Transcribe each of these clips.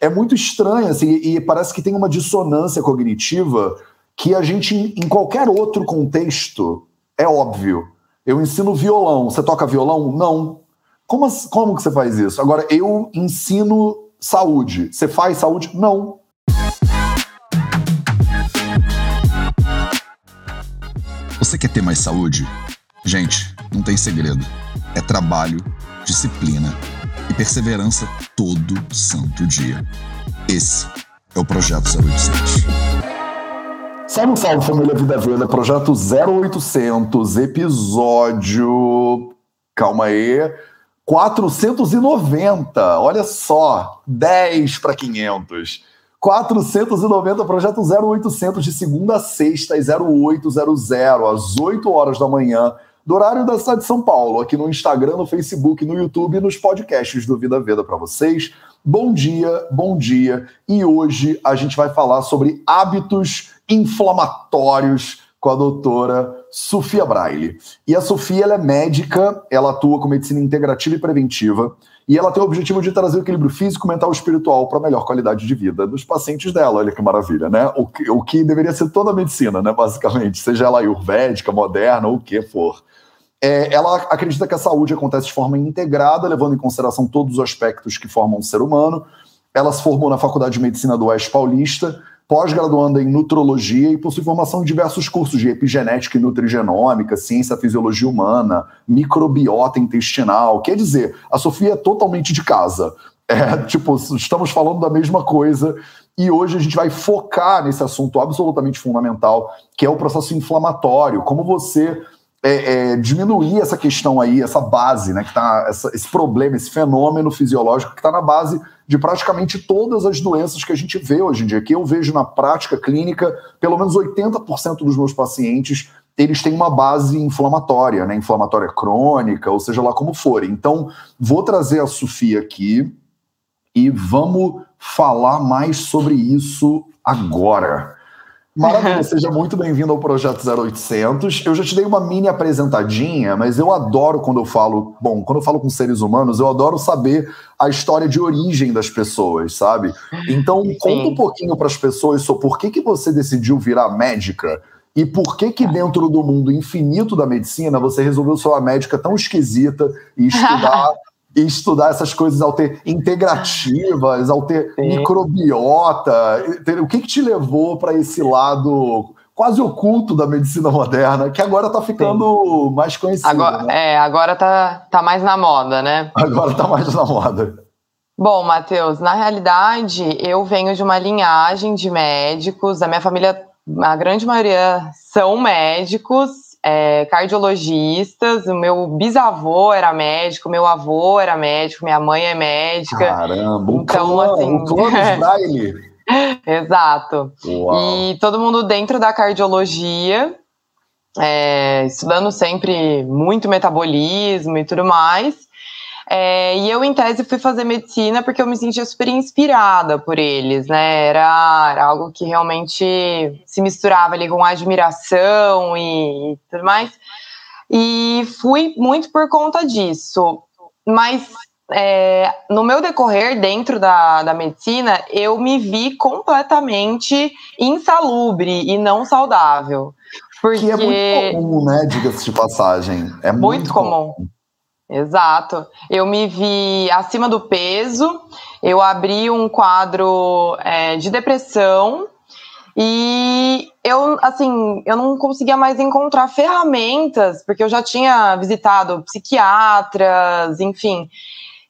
é muito estranho, assim, e parece que tem uma dissonância cognitiva que a gente, em qualquer outro contexto, é óbvio. Eu ensino violão. Você toca violão? Não. Como, como que você faz isso? Agora, eu ensino saúde. Você faz saúde? Não. Você quer ter mais saúde? Gente, não tem segredo. É trabalho, disciplina e perseverança todo santo dia. Esse é o Projeto 087. Salve, salve, família Vida Veda, Projeto 0800, episódio. Calma aí. 490, olha só, 10 para 500. 490, projeto 0800, de segunda a sexta, às 0800, às 8 horas da manhã, do horário da cidade de São Paulo, aqui no Instagram, no Facebook, no YouTube e nos podcasts do Vida Veda para vocês. Bom dia, bom dia. E hoje a gente vai falar sobre hábitos inflamatórios com a doutora Sofia Braille. E a Sofia é médica, ela atua com medicina integrativa e preventiva, e ela tem o objetivo de trazer o equilíbrio físico, mental e espiritual para a melhor qualidade de vida dos pacientes dela. Olha que maravilha, né? O que, o que deveria ser toda a medicina, né? Basicamente, seja ela ayurvédica, moderna o que for. É, ela acredita que a saúde acontece de forma integrada, levando em consideração todos os aspectos que formam o ser humano. Ela se formou na Faculdade de Medicina do Oeste Paulista, pós-graduanda em nutrologia e possui formação em diversos cursos de epigenética e nutrigenômica, ciência fisiologia humana, microbiota intestinal. Quer dizer, a Sofia é totalmente de casa. É, tipo, estamos falando da mesma coisa e hoje a gente vai focar nesse assunto absolutamente fundamental, que é o processo inflamatório, como você é, é, diminuir essa questão aí, essa base, né, que tá, essa, esse problema, esse fenômeno fisiológico que está na base de praticamente todas as doenças que a gente vê hoje em dia, que eu vejo na prática clínica, pelo menos 80% dos meus pacientes, eles têm uma base inflamatória, né, inflamatória crônica, ou seja lá como for. Então, vou trazer a Sofia aqui e vamos falar mais sobre isso agora. Maravilha, seja muito bem-vindo ao Projeto 0800. Eu já te dei uma mini apresentadinha, mas eu adoro quando eu falo, bom, quando eu falo com seres humanos, eu adoro saber a história de origem das pessoas, sabe? Então, Sim. conta um pouquinho para as pessoas sobre por que, que você decidiu virar médica e por que que dentro do mundo infinito da medicina você resolveu ser uma médica tão esquisita e estudar e estudar essas coisas alter, integrativas, alter, Sim. microbiota. O que, que te levou para esse lado quase oculto da medicina moderna, que agora está ficando Sim. mais conhecido? Agora, né? É, agora tá, tá mais na moda, né? Agora tá mais na moda. Bom, Matheus, na realidade, eu venho de uma linhagem de médicos, a minha família, a grande maioria são médicos, é, cardiologistas. O meu bisavô era médico, meu avô era médico, minha mãe é médica. Caramba, um então, clã, assim, um clã Braille. Exato. Uau. E todo mundo dentro da cardiologia, é, estudando sempre muito metabolismo e tudo mais. É, e eu, em tese, fui fazer medicina porque eu me sentia super inspirada por eles, né? Era, era algo que realmente se misturava ali com admiração e, e tudo mais. E fui muito por conta disso. Mas é, no meu decorrer dentro da, da medicina, eu me vi completamente insalubre e não saudável. Porque... Que é muito comum, né? Diga-se de passagem. É muito, muito comum. comum. Exato. Eu me vi acima do peso, eu abri um quadro é, de depressão e eu, assim, eu não conseguia mais encontrar ferramentas, porque eu já tinha visitado psiquiatras, enfim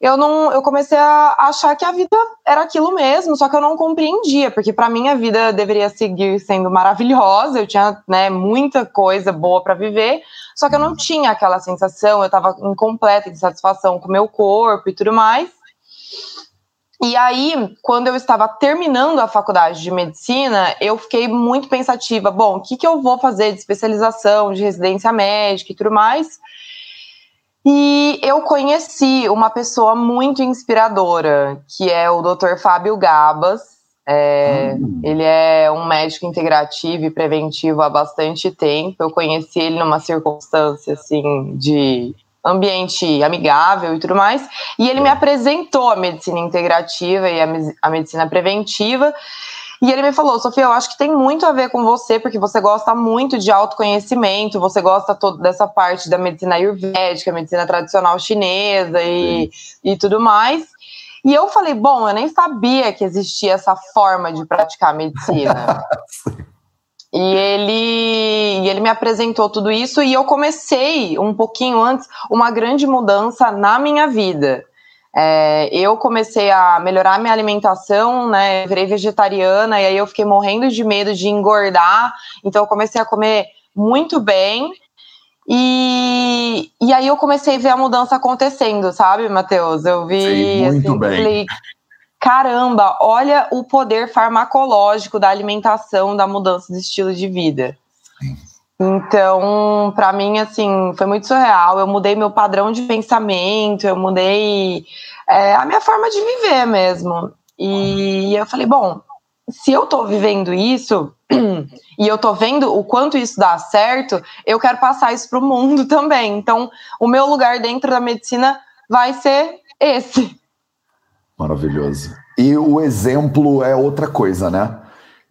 eu não eu comecei a achar que a vida era aquilo mesmo, só que eu não compreendia, porque para mim a vida deveria seguir sendo maravilhosa, eu tinha, né, muita coisa boa para viver, só que eu não tinha aquela sensação, eu estava em completa insatisfação com o meu corpo e tudo mais. E aí, quando eu estava terminando a faculdade de medicina, eu fiquei muito pensativa, bom, o que, que eu vou fazer de especialização, de residência médica e tudo mais? E eu conheci uma pessoa muito inspiradora, que é o Dr. Fábio Gabas. É, hum. Ele é um médico integrativo e preventivo há bastante tempo. Eu conheci ele numa circunstância assim de ambiente amigável e tudo mais. E ele me apresentou a medicina integrativa e a, a medicina preventiva. E ele me falou, Sofia, eu acho que tem muito a ver com você, porque você gosta muito de autoconhecimento, você gosta todo dessa parte da medicina ayurvédica, medicina tradicional chinesa e, e tudo mais. E eu falei, bom, eu nem sabia que existia essa forma de praticar medicina. e ele, e ele me apresentou tudo isso e eu comecei um pouquinho antes uma grande mudança na minha vida. É, eu comecei a melhorar minha alimentação, né? Virei vegetariana e aí eu fiquei morrendo de medo de engordar. Então eu comecei a comer muito bem. E, e aí eu comecei a ver a mudança acontecendo, sabe, Matheus? Eu vi. Muito assim, bem. Falei, Caramba, olha o poder farmacológico da alimentação, da mudança de estilo de vida. Sim. Então, para mim, assim, foi muito surreal. Eu mudei meu padrão de pensamento, eu mudei é, a minha forma de viver mesmo. E eu falei, bom, se eu tô vivendo isso e eu tô vendo o quanto isso dá certo, eu quero passar isso pro mundo também. Então, o meu lugar dentro da medicina vai ser esse. Maravilhoso. E o exemplo é outra coisa, né?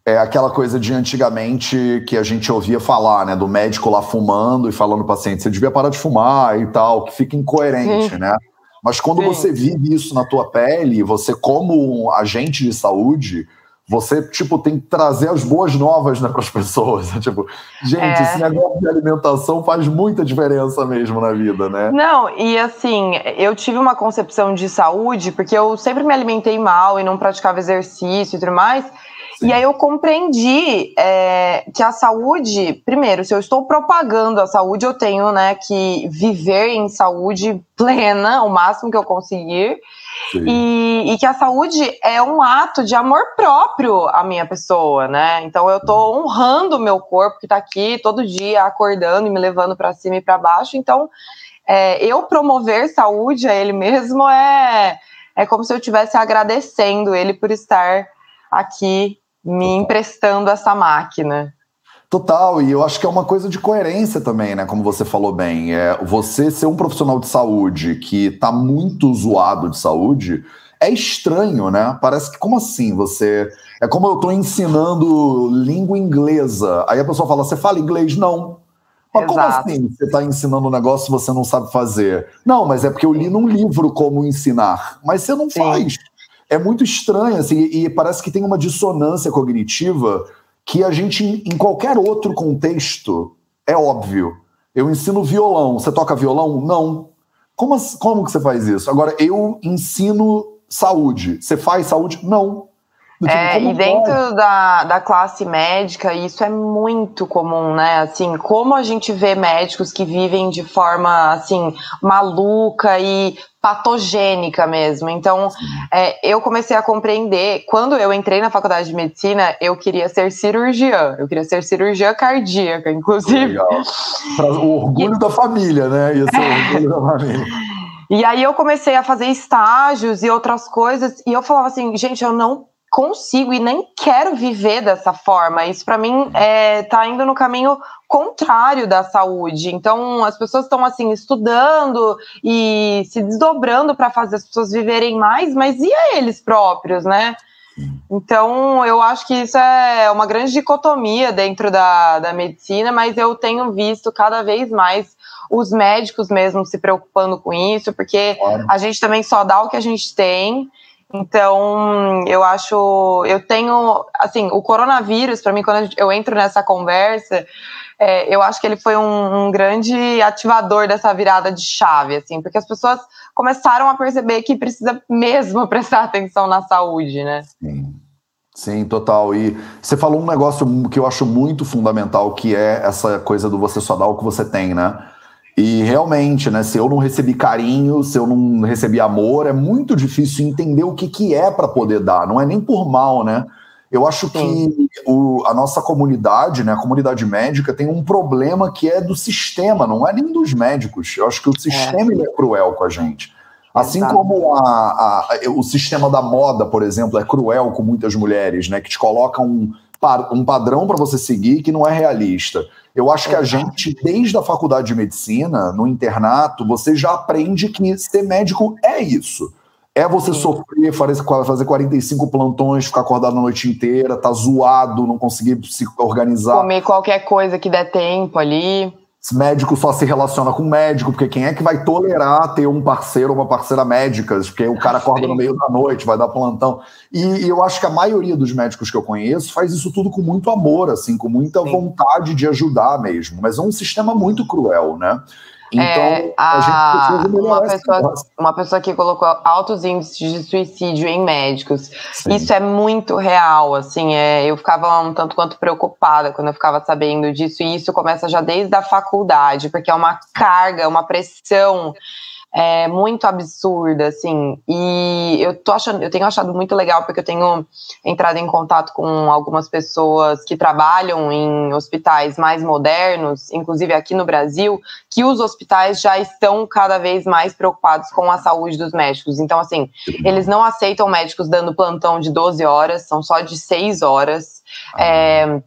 É aquela coisa de antigamente que a gente ouvia falar, né? Do médico lá fumando e falando para o paciente, você devia parar de fumar e tal, que fica incoerente, Sim. né? Mas quando Sim. você vive isso na tua pele, você como um agente de saúde, você, tipo, tem que trazer as boas novas né, para as pessoas. tipo, gente, é. esse negócio de alimentação faz muita diferença mesmo na vida, né? Não, e assim, eu tive uma concepção de saúde, porque eu sempre me alimentei mal e não praticava exercício e tudo mais. E aí eu compreendi é, que a saúde, primeiro, se eu estou propagando a saúde, eu tenho né, que viver em saúde plena, o máximo que eu conseguir. E, e, que a saúde é um ato de amor próprio à minha pessoa, né? Então eu estou honrando o meu corpo que está aqui todo dia acordando e me levando para cima e para baixo. Então é, eu promover saúde a ele mesmo é, é como se eu estivesse agradecendo ele por estar aqui me emprestando essa máquina. Total, e eu acho que é uma coisa de coerência também, né? Como você falou bem. É, você ser um profissional de saúde que está muito zoado de saúde é estranho, né? Parece que, como assim? Você. É como eu estou ensinando língua inglesa. Aí a pessoa fala: você fala inglês? Não. Mas Exato. como assim você está ensinando um negócio que você não sabe fazer? Não, mas é porque eu li num livro como ensinar. Mas você não Sim. faz é muito estranho, assim, e parece que tem uma dissonância cognitiva que a gente, em qualquer outro contexto, é óbvio. Eu ensino violão, você toca violão? Não. Como, como que você faz isso? Agora, eu ensino saúde. Você faz saúde? Não. Tipo, é, e dentro da, da classe médica, isso é muito comum, né? Assim, como a gente vê médicos que vivem de forma, assim, maluca e patogênica mesmo. Então, é, eu comecei a compreender, quando eu entrei na faculdade de medicina, eu queria ser cirurgiã, eu queria ser cirurgiã cardíaca, inclusive. Legal. o orgulho e... da família, né? Ia ser o orgulho da família. E aí eu comecei a fazer estágios e outras coisas, e eu falava assim, gente, eu não consigo e nem quero viver dessa forma. Isso para mim é, tá indo no caminho contrário da saúde. Então as pessoas estão assim estudando e se desdobrando para fazer as pessoas viverem mais, mas e a eles próprios, né? Então, eu acho que isso é uma grande dicotomia dentro da, da medicina, mas eu tenho visto cada vez mais os médicos mesmo se preocupando com isso, porque claro. a gente também só dá o que a gente tem então, eu acho, eu tenho, assim, o coronavírus, para mim, quando eu entro nessa conversa, é, eu acho que ele foi um, um, grande ativador dessa virada de chave, assim, porque as pessoas começaram a perceber que precisa mesmo prestar atenção na saúde, né? Sim. Sim, total. E você falou um negócio que eu acho muito fundamental, que é essa coisa do você só dar o que você tem, né? E realmente, né, se eu não recebi carinho, se eu não recebi amor, é muito difícil entender o que, que é para poder dar. Não é nem por mal, né? Eu acho que o, a nossa comunidade, né, a comunidade médica, tem um problema que é do sistema, não é nem dos médicos. Eu acho que o sistema é, é cruel com a gente. Assim Exato. como a, a, o sistema da moda, por exemplo, é cruel com muitas mulheres, né, que te colocam um padrão para você seguir que não é realista. Eu acho que a gente, desde a faculdade de medicina, no internato, você já aprende que ser médico é isso. É você sofrer, fazer 45 plantões, ficar acordado a noite inteira, tá zoado, não conseguir se organizar. Comer qualquer coisa que der tempo ali médico só se relaciona com médico, porque quem é que vai tolerar ter um parceiro ou uma parceira médicas? Porque o cara acorda no meio da noite, vai dar plantão. E, e, eu acho que a maioria dos médicos que eu conheço faz isso tudo com muito amor, assim, com muita Sim. vontade de ajudar mesmo. Mas é um sistema muito cruel, né? Então, é, a, a gente uma pessoa, uma pessoa que colocou altos índices de suicídio em médicos. Sim. Isso é muito real, assim, é, eu ficava um tanto quanto preocupada quando eu ficava sabendo disso, e isso começa já desde a faculdade, porque é uma carga, uma pressão é muito absurda, assim. E eu tô achando, eu tenho achado muito legal porque eu tenho entrado em contato com algumas pessoas que trabalham em hospitais mais modernos, inclusive aqui no Brasil, que os hospitais já estão cada vez mais preocupados com a saúde dos médicos. Então, assim, eles não aceitam médicos dando plantão de 12 horas, são só de 6 horas. Ah. É,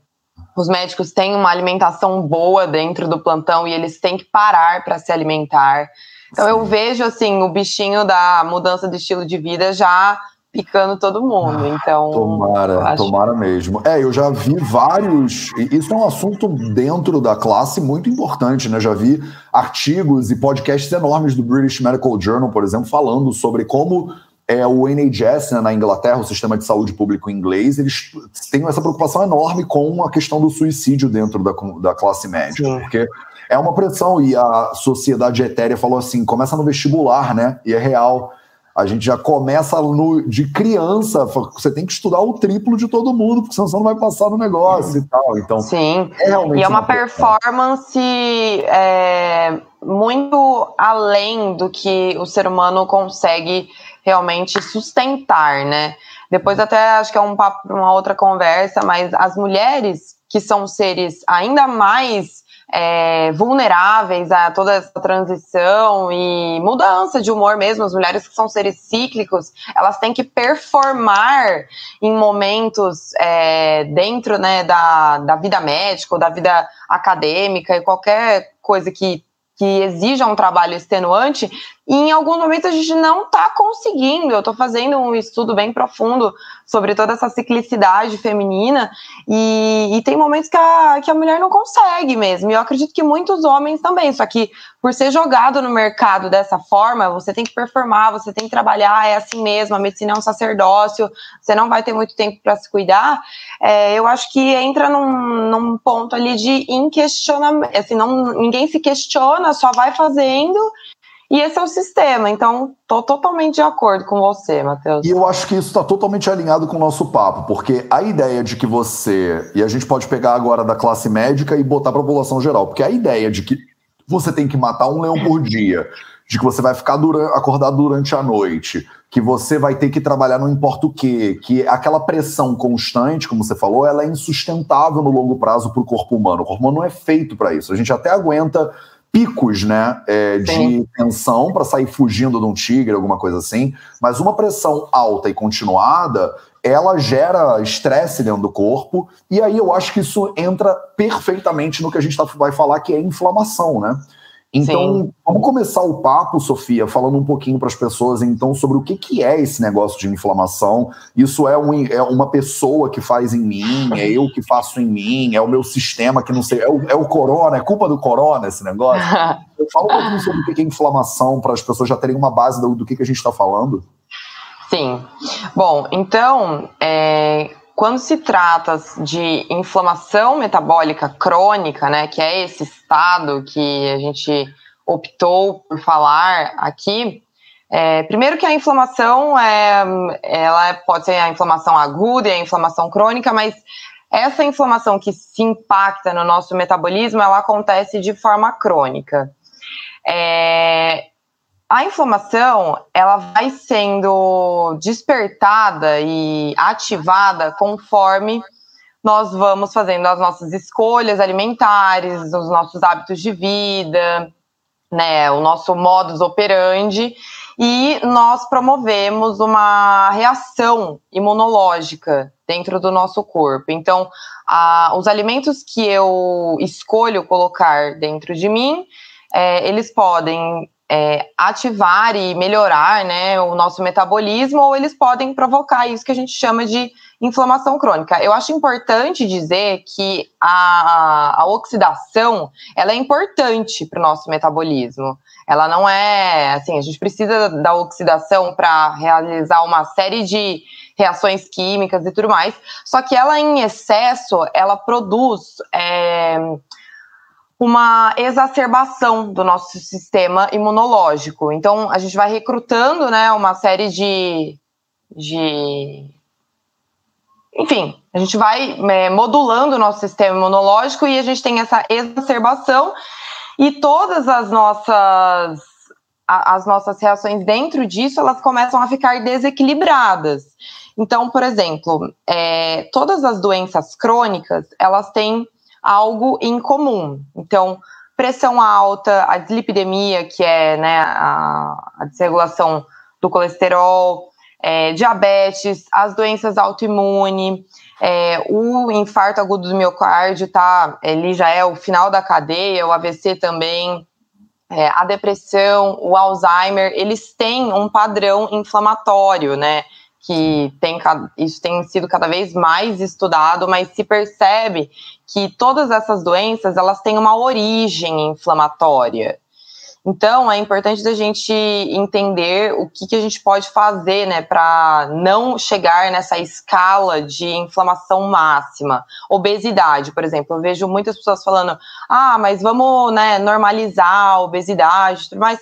os médicos têm uma alimentação boa dentro do plantão e eles têm que parar para se alimentar. Então Sim. eu vejo assim o bichinho da mudança de estilo de vida já picando todo mundo. Então, tomara, acho... tomara mesmo. É, eu já vi vários. Isso é um assunto dentro da classe muito importante, né? Já vi artigos e podcasts enormes do British Medical Journal, por exemplo, falando sobre como é o NHS né, na Inglaterra, o sistema de saúde público inglês, eles têm essa preocupação enorme com a questão do suicídio dentro da, da classe média, Sim. porque é uma pressão. E a sociedade etérea falou assim: começa no vestibular, né? E é real. A gente já começa no, de criança, você tem que estudar o triplo de todo mundo, porque senão você não vai passar no negócio e tal. Então, Sim. É realmente e é uma, uma performance é, muito além do que o ser humano consegue realmente sustentar, né? Depois até acho que é um papo para uma outra conversa, mas as mulheres que são seres ainda mais é, vulneráveis a toda essa transição e mudança de humor mesmo. As mulheres que são seres cíclicos, elas têm que performar em momentos é, dentro né, da, da vida médica ou da vida acadêmica e qualquer coisa que que exija um trabalho extenuante, e em algum momento a gente não está conseguindo. Eu estou fazendo um estudo bem profundo sobre toda essa ciclicidade feminina, e, e, tem momentos que a, que a mulher não consegue mesmo. E eu acredito que muitos homens também, só que por ser jogado no mercado dessa forma, você tem que performar, você tem que trabalhar, é assim mesmo, a medicina é um sacerdócio, você não vai ter muito tempo para se cuidar. É, eu acho que entra num, num ponto ali de inquestionamento, assim, não, ninguém se questiona, só vai fazendo e esse é o sistema. Então, estou totalmente de acordo com você, Matheus. E eu acho que isso está totalmente alinhado com o nosso papo, porque a ideia de que você. E a gente pode pegar agora da classe médica e botar para a população geral, porque a ideia de que você tem que matar um leão por dia, de que você vai ficar acordado durante a noite, que você vai ter que trabalhar não importa o quê, que aquela pressão constante, como você falou, ela é insustentável no longo prazo para o corpo humano. O corpo humano não é feito para isso. A gente até aguenta picos né, é, de tensão para sair fugindo de um tigre, alguma coisa assim, mas uma pressão alta e continuada, ela gera estresse dentro do corpo, e aí eu acho que isso entra perfeitamente no que a gente tá, vai falar, que é inflamação, né? Então, Sim. vamos começar o papo, Sofia, falando um pouquinho para as pessoas, então, sobre o que, que é esse negócio de inflamação. Isso é, um, é uma pessoa que faz em mim, é eu que faço em mim, é o meu sistema que não sei, é o, é o corona, é culpa do corona esse negócio. Eu falo um pouquinho sobre o que é inflamação, para as pessoas já terem uma base do, do que, que a gente está falando. Sim. Bom, então, é, quando se trata de inflamação metabólica crônica, né, que é esse estado que a gente optou por falar aqui, é, primeiro que a inflamação é, ela pode ser a inflamação aguda e a inflamação crônica, mas essa inflamação que se impacta no nosso metabolismo, ela acontece de forma crônica. É, a inflamação ela vai sendo despertada e ativada conforme nós vamos fazendo as nossas escolhas alimentares, os nossos hábitos de vida, né, o nosso modus operandi. e nós promovemos uma reação imunológica dentro do nosso corpo. Então, a, os alimentos que eu escolho colocar dentro de mim, é, eles podem é, ativar e melhorar né, o nosso metabolismo, ou eles podem provocar isso que a gente chama de inflamação crônica. Eu acho importante dizer que a, a oxidação ela é importante para o nosso metabolismo. Ela não é assim, a gente precisa da oxidação para realizar uma série de reações químicas e tudo mais. Só que ela em excesso, ela produz é, uma exacerbação do nosso sistema imunológico. Então a gente vai recrutando, né, uma série de, de enfim, a gente vai é, modulando o nosso sistema imunológico e a gente tem essa exacerbação e todas as nossas as nossas reações dentro disso elas começam a ficar desequilibradas. Então, por exemplo, é, todas as doenças crônicas elas têm algo em comum. Então, pressão alta, a dislipidemia, que é né, a, a desregulação do colesterol, é, diabetes, as doenças autoimunes, é, o infarto agudo do miocárdio, tá? Ele já é o final da cadeia, o AVC também, é, a depressão, o Alzheimer, eles têm um padrão inflamatório, né? Que tem, isso tem sido cada vez mais estudado, mas se percebe que todas essas doenças elas têm uma origem inflamatória. Então, é importante a gente entender o que, que a gente pode fazer, né, para não chegar nessa escala de inflamação máxima. Obesidade, por exemplo, eu vejo muitas pessoas falando, ah, mas vamos, né, normalizar a obesidade, mais.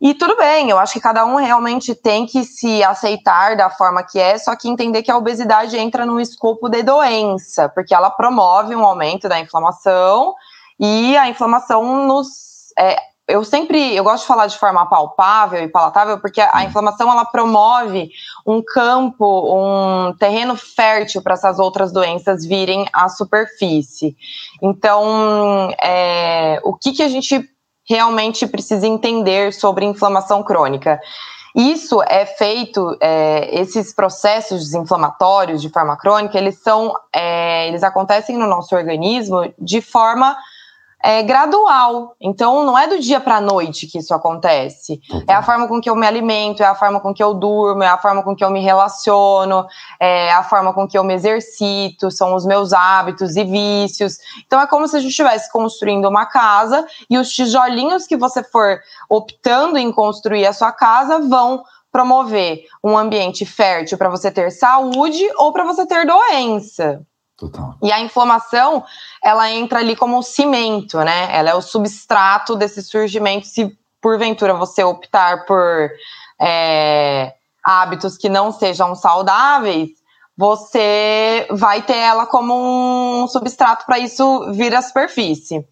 E tudo bem, eu acho que cada um realmente tem que se aceitar da forma que é, só que entender que a obesidade entra no escopo de doença, porque ela promove um aumento da inflamação e a inflamação nos é, eu sempre eu gosto de falar de forma palpável e palatável porque a, inflamação ela promove um campo, um terreno fértil para essas outras doenças virem à superfície. Então, é, o que, que a gente realmente precisa entender sobre inflamação crônica? Isso é feito, é, esses processos inflamatórios de forma crônica, eles são, é, eles acontecem no nosso organismo de forma é gradual. Então, não é do dia para a noite que isso acontece. É a forma com que eu me alimento, é a forma com que eu durmo, é a forma com que eu me relaciono, é a forma com que eu me exercito, são os meus hábitos e vícios. Então, é como se a gente estivesse construindo uma casa e os tijolinhos que você for optando em construir a sua casa vão promover um ambiente fértil para você ter saúde ou para você ter doença. Total. E a inflamação, ela entra ali como um cimento, né? Ela é o substrato desse surgimento. Se porventura você optar por é, hábitos que não sejam saudáveis, você vai ter ela como um substrato para isso vir à superfície.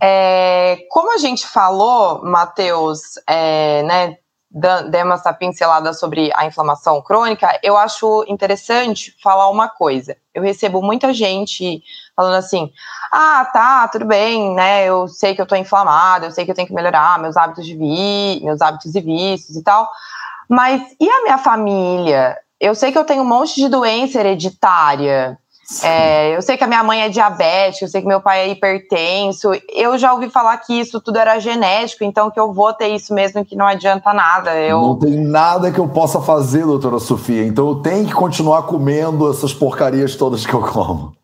É, como a gente falou, Matheus, é, né, demos essa pincelada sobre a inflamação crônica, eu acho interessante falar uma coisa. Eu recebo muita gente falando assim: ah, tá, tudo bem, né? Eu sei que eu tô inflamada, eu sei que eu tenho que melhorar meus hábitos de vi, meus hábitos e vícios e tal. Mas e a minha família? Eu sei que eu tenho um monte de doença hereditária. É, eu sei que a minha mãe é diabética, eu sei que meu pai é hipertenso. Eu já ouvi falar que isso tudo era genético, então que eu vou ter isso mesmo, que não adianta nada. Eu... Não tem nada que eu possa fazer, doutora Sofia. Então eu tenho que continuar comendo essas porcarias todas que eu como.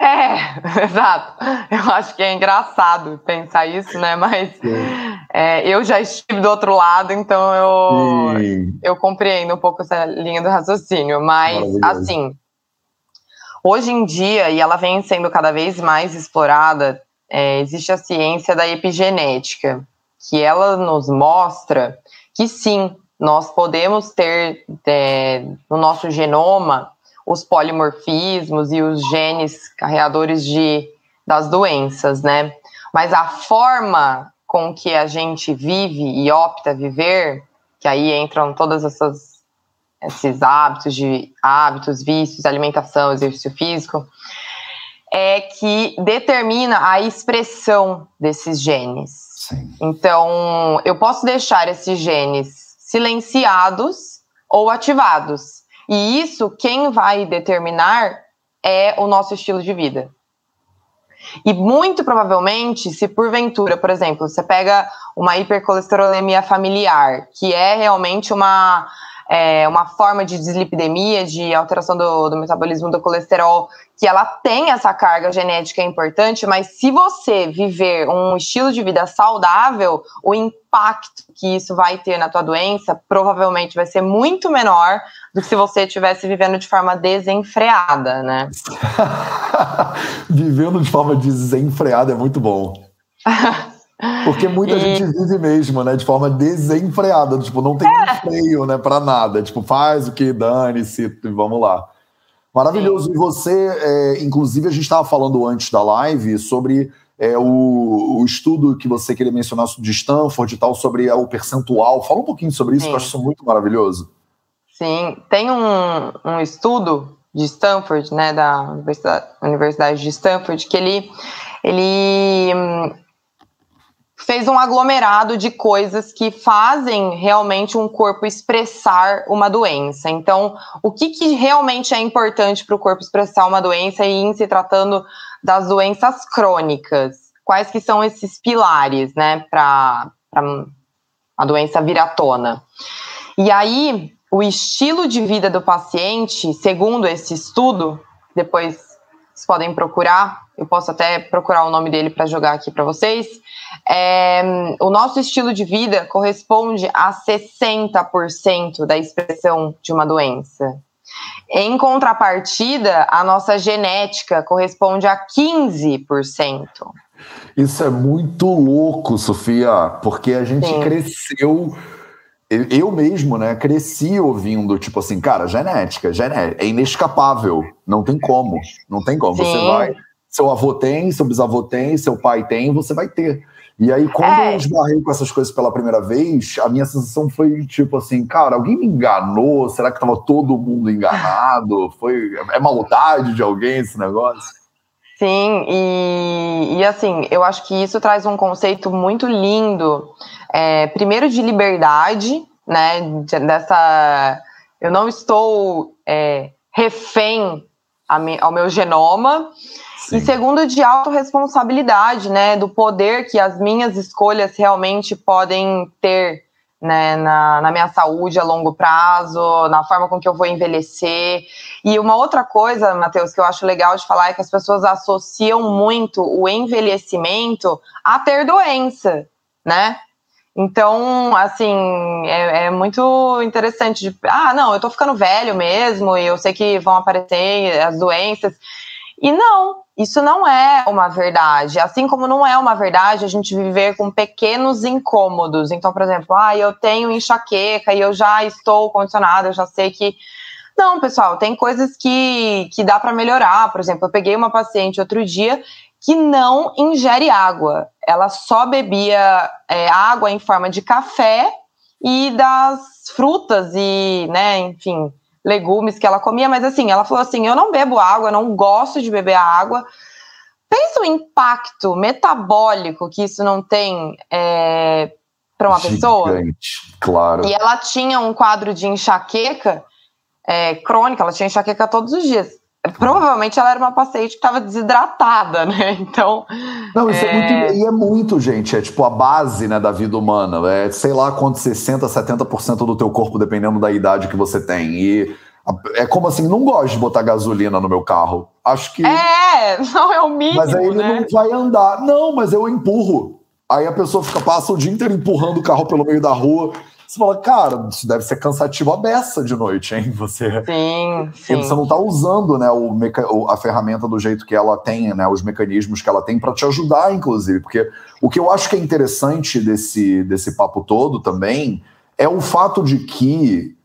É, exato. Eu acho que é engraçado pensar isso, né? Mas é, eu já estive do outro lado, então eu, eu compreendo um pouco essa linha do raciocínio. Mas, assim, Hoje em dia, e ela vem sendo cada vez mais explorada, é, existe a ciência da epigenética, que ela nos mostra que sim, nós podemos ter é, no nosso genoma os polimorfismos e os genes carreadores de, das doenças, né? Mas a forma com que a gente vive e opta viver, que aí entram todas essas esses hábitos de hábitos, vícios, alimentação, exercício físico, é que determina a expressão desses genes. Sim. Então, eu posso deixar esses genes silenciados ou ativados. E isso, quem vai determinar é o nosso estilo de vida. E muito provavelmente, se porventura, por exemplo, você pega uma hipercolesterolemia familiar, que é realmente uma, é, uma forma de dislipidemia, de alteração do, do metabolismo do colesterol, que ela tem essa carga genética importante, mas se você viver um estilo de vida saudável, o impacto que isso vai ter na tua doença provavelmente vai ser muito menor do que se você estivesse vivendo de forma desenfreada, né? vivendo de forma desenfreada é muito bom. Porque muita e... gente vive mesmo, né? De forma desenfreada. Tipo, não tem é. freio, né? Pra nada. Tipo, faz o que dane-se e vamos lá. Maravilhoso. Sim. E você, é, inclusive, a gente estava falando antes da live sobre é, o, o, estudo que você queria mencionar de Stanford e tal, sobre o percentual. Fala um pouquinho sobre isso, Sim. que eu acho isso muito maravilhoso. Sim, tem um, um estudo de Stanford, né, da Universidade, Universidade de Stanford, que ele, ele hum, fez um aglomerado de coisas que fazem realmente um corpo expressar uma doença. Então, o que, que realmente é importante para o corpo expressar uma doença e em se tratando das doenças crônicas? Quais que são esses pilares, né, para a doença viratona? E aí, o estilo de vida do paciente, segundo esse estudo, depois vocês podem procurar, eu posso até procurar o nome dele para jogar aqui para vocês. É, o nosso estilo de vida corresponde a 60% da expressão de uma doença. Em contrapartida, a nossa genética corresponde a 15%. Isso é muito louco, Sofia, porque a gente Sim. cresceu. Eu mesmo, né, cresci ouvindo, tipo assim, cara, genética, genética, é inescapável, não tem como, não tem como. Sim. Você vai, seu avô tem, seu bisavô tem, seu pai tem, você vai ter. E aí, quando é. eu esbarrei com essas coisas pela primeira vez, a minha sensação foi tipo assim, cara, alguém me enganou? Será que tava todo mundo enganado? Foi é maldade de alguém esse negócio? Sim, e, e assim, eu acho que isso traz um conceito muito lindo. É, primeiro de liberdade, né? Dessa. Eu não estou é, refém ao meu genoma. Sim. E segundo, de autorresponsabilidade, né? Do poder que as minhas escolhas realmente podem ter né, na, na, minha saúde a longo prazo, na forma com que eu vou envelhecer. E uma outra coisa, Matheus, que eu acho legal de falar é que as pessoas associam muito o envelhecimento a ter doença, né? Então, assim, é, é, muito interessante. De, ah, não, eu tô ficando velho mesmo e eu sei que vão aparecer as doenças. E não, isso não é uma verdade. Assim como não é uma verdade a gente viver com pequenos incômodos. Então, por exemplo, ah, eu tenho enxaqueca e eu já estou condicionada, eu já sei que. Não, pessoal, tem coisas que, que dá para melhorar. Por exemplo, eu peguei uma paciente outro dia que não ingere água. Ela só bebia é, água em forma de café e das frutas e, né, enfim, legumes que ela comia, mas assim, ela falou assim: eu não bebo água, não gosto de beber água. Pensa o impacto metabólico que isso não tem é, para uma Gigante, pessoa. Claro. E ela tinha um quadro de enxaqueca é, crônica, ela tinha enxaqueca todos os dias. Provavelmente ela era uma paciente que estava desidratada, né? Então. Não, isso é... é... muito. E é muito, gente. É tipo a base né, da vida humana. É sei lá quanto 60%, 70% do teu corpo, dependendo da idade que você tem. E é como assim, não gosto de botar gasolina no meu carro. Acho que. É, não é o mínimo. Mas aí ele né? não vai andar. Não, mas eu empurro. Aí a pessoa fica, passa o dia inteiro empurrando o carro pelo meio da rua. Você fala, cara, isso deve ser cansativo a beça de noite, hein? Você, sim, sim. você não está usando né, o meca... a ferramenta do jeito que ela tem, né, os mecanismos que ela tem para te ajudar, inclusive. Porque o que eu acho que é interessante desse, desse papo todo também é o fato de que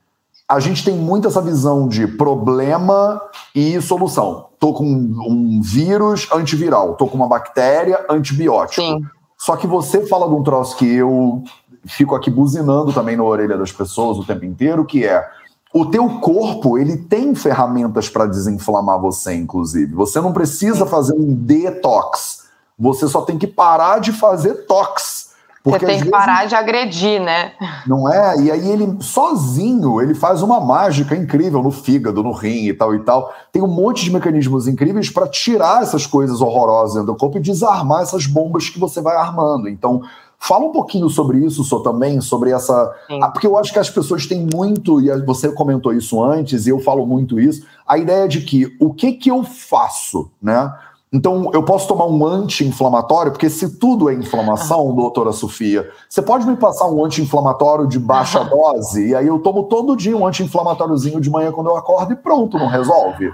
a gente tem muito essa visão de problema e solução. Tô com um vírus antiviral, tô com uma bactéria antibiótico. Sim. Só que você fala de um troço que eu fico aqui buzinando também na orelha das pessoas o tempo inteiro, que é o teu corpo, ele tem ferramentas para desinflamar você, inclusive. Você não precisa fazer um detox. Você só tem que parar de fazer tox. Porque Você tem que parar de agredir, né? Não é? E aí ele sozinho, ele faz uma mágica incrível no fígado, no rim e tal e tal. Tem um monte de mecanismos incríveis para tirar essas coisas horrorosas do corpo e desarmar essas bombas que você vai armando. Então, fala um pouquinho sobre isso, só também, sobre essa. Ah, porque eu acho que as pessoas têm muito, e você comentou isso antes, e eu falo muito isso, a ideia de que o que que eu faço, né? Então, eu posso tomar um anti-inflamatório, porque se tudo é inflamação, doutora Sofia, você pode me passar um anti-inflamatório de baixa dose, e aí eu tomo todo dia um anti-inflamatóriozinho de manhã quando eu acordo e pronto, não resolve?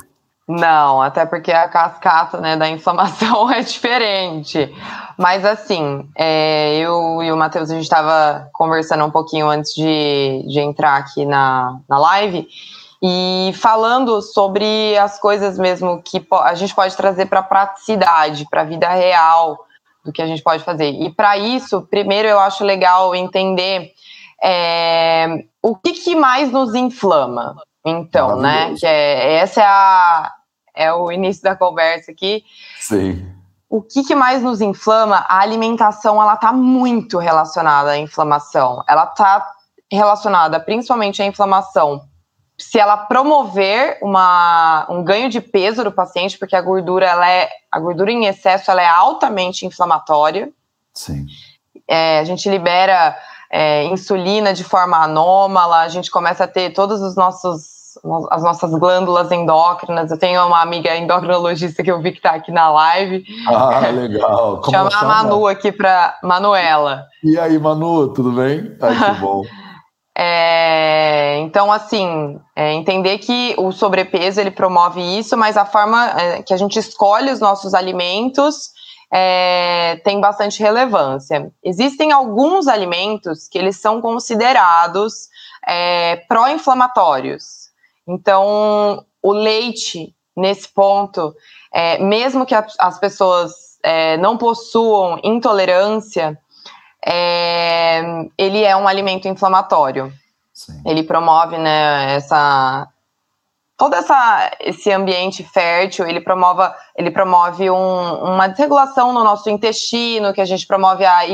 Não, até porque a cascata né, da inflamação é diferente. Mas assim, é, eu e o Matheus, a gente estava conversando um pouquinho antes de, de entrar aqui na, na live, e falando sobre as coisas mesmo que a gente pode trazer para a praticidade, para a vida real do que a gente pode fazer. E para isso, primeiro eu acho legal entender é, o que, que, mais nos inflama. Então, né? Que é, essa é, a, é o início da conversa aqui. Sim. O que, que mais nos inflama? A alimentação, ela está muito relacionada à inflamação. Ela está relacionada principalmente à inflamação se ela promover uma, um ganho de peso do paciente, porque a gordura, ela é, a gordura em excesso ela é altamente inflamatória. Sim. É, a gente libera é, insulina de forma anômala, a gente começa a ter todos os nossos as nossas glândulas endócrinas. Eu tenho uma amiga endocrinologista que eu vi que está aqui na live. Ah, legal. Como chama a Manu aqui para Manuela. E aí, Manu, tudo bem? Ai, que bom. É, então, assim, é, entender que o sobrepeso ele promove isso, mas a forma é, que a gente escolhe os nossos alimentos é, tem bastante relevância. Existem alguns alimentos que eles são considerados é, pró-inflamatórios. Então, o leite, nesse ponto, é, mesmo que a, as pessoas não possuam intolerância, é, ele é um alimento inflamatório. Sim. Ele promove, né, essa todo essa, esse ambiente fértil, ele promove, ele promove um, uma desregulação no nosso intestino, que a gente promove a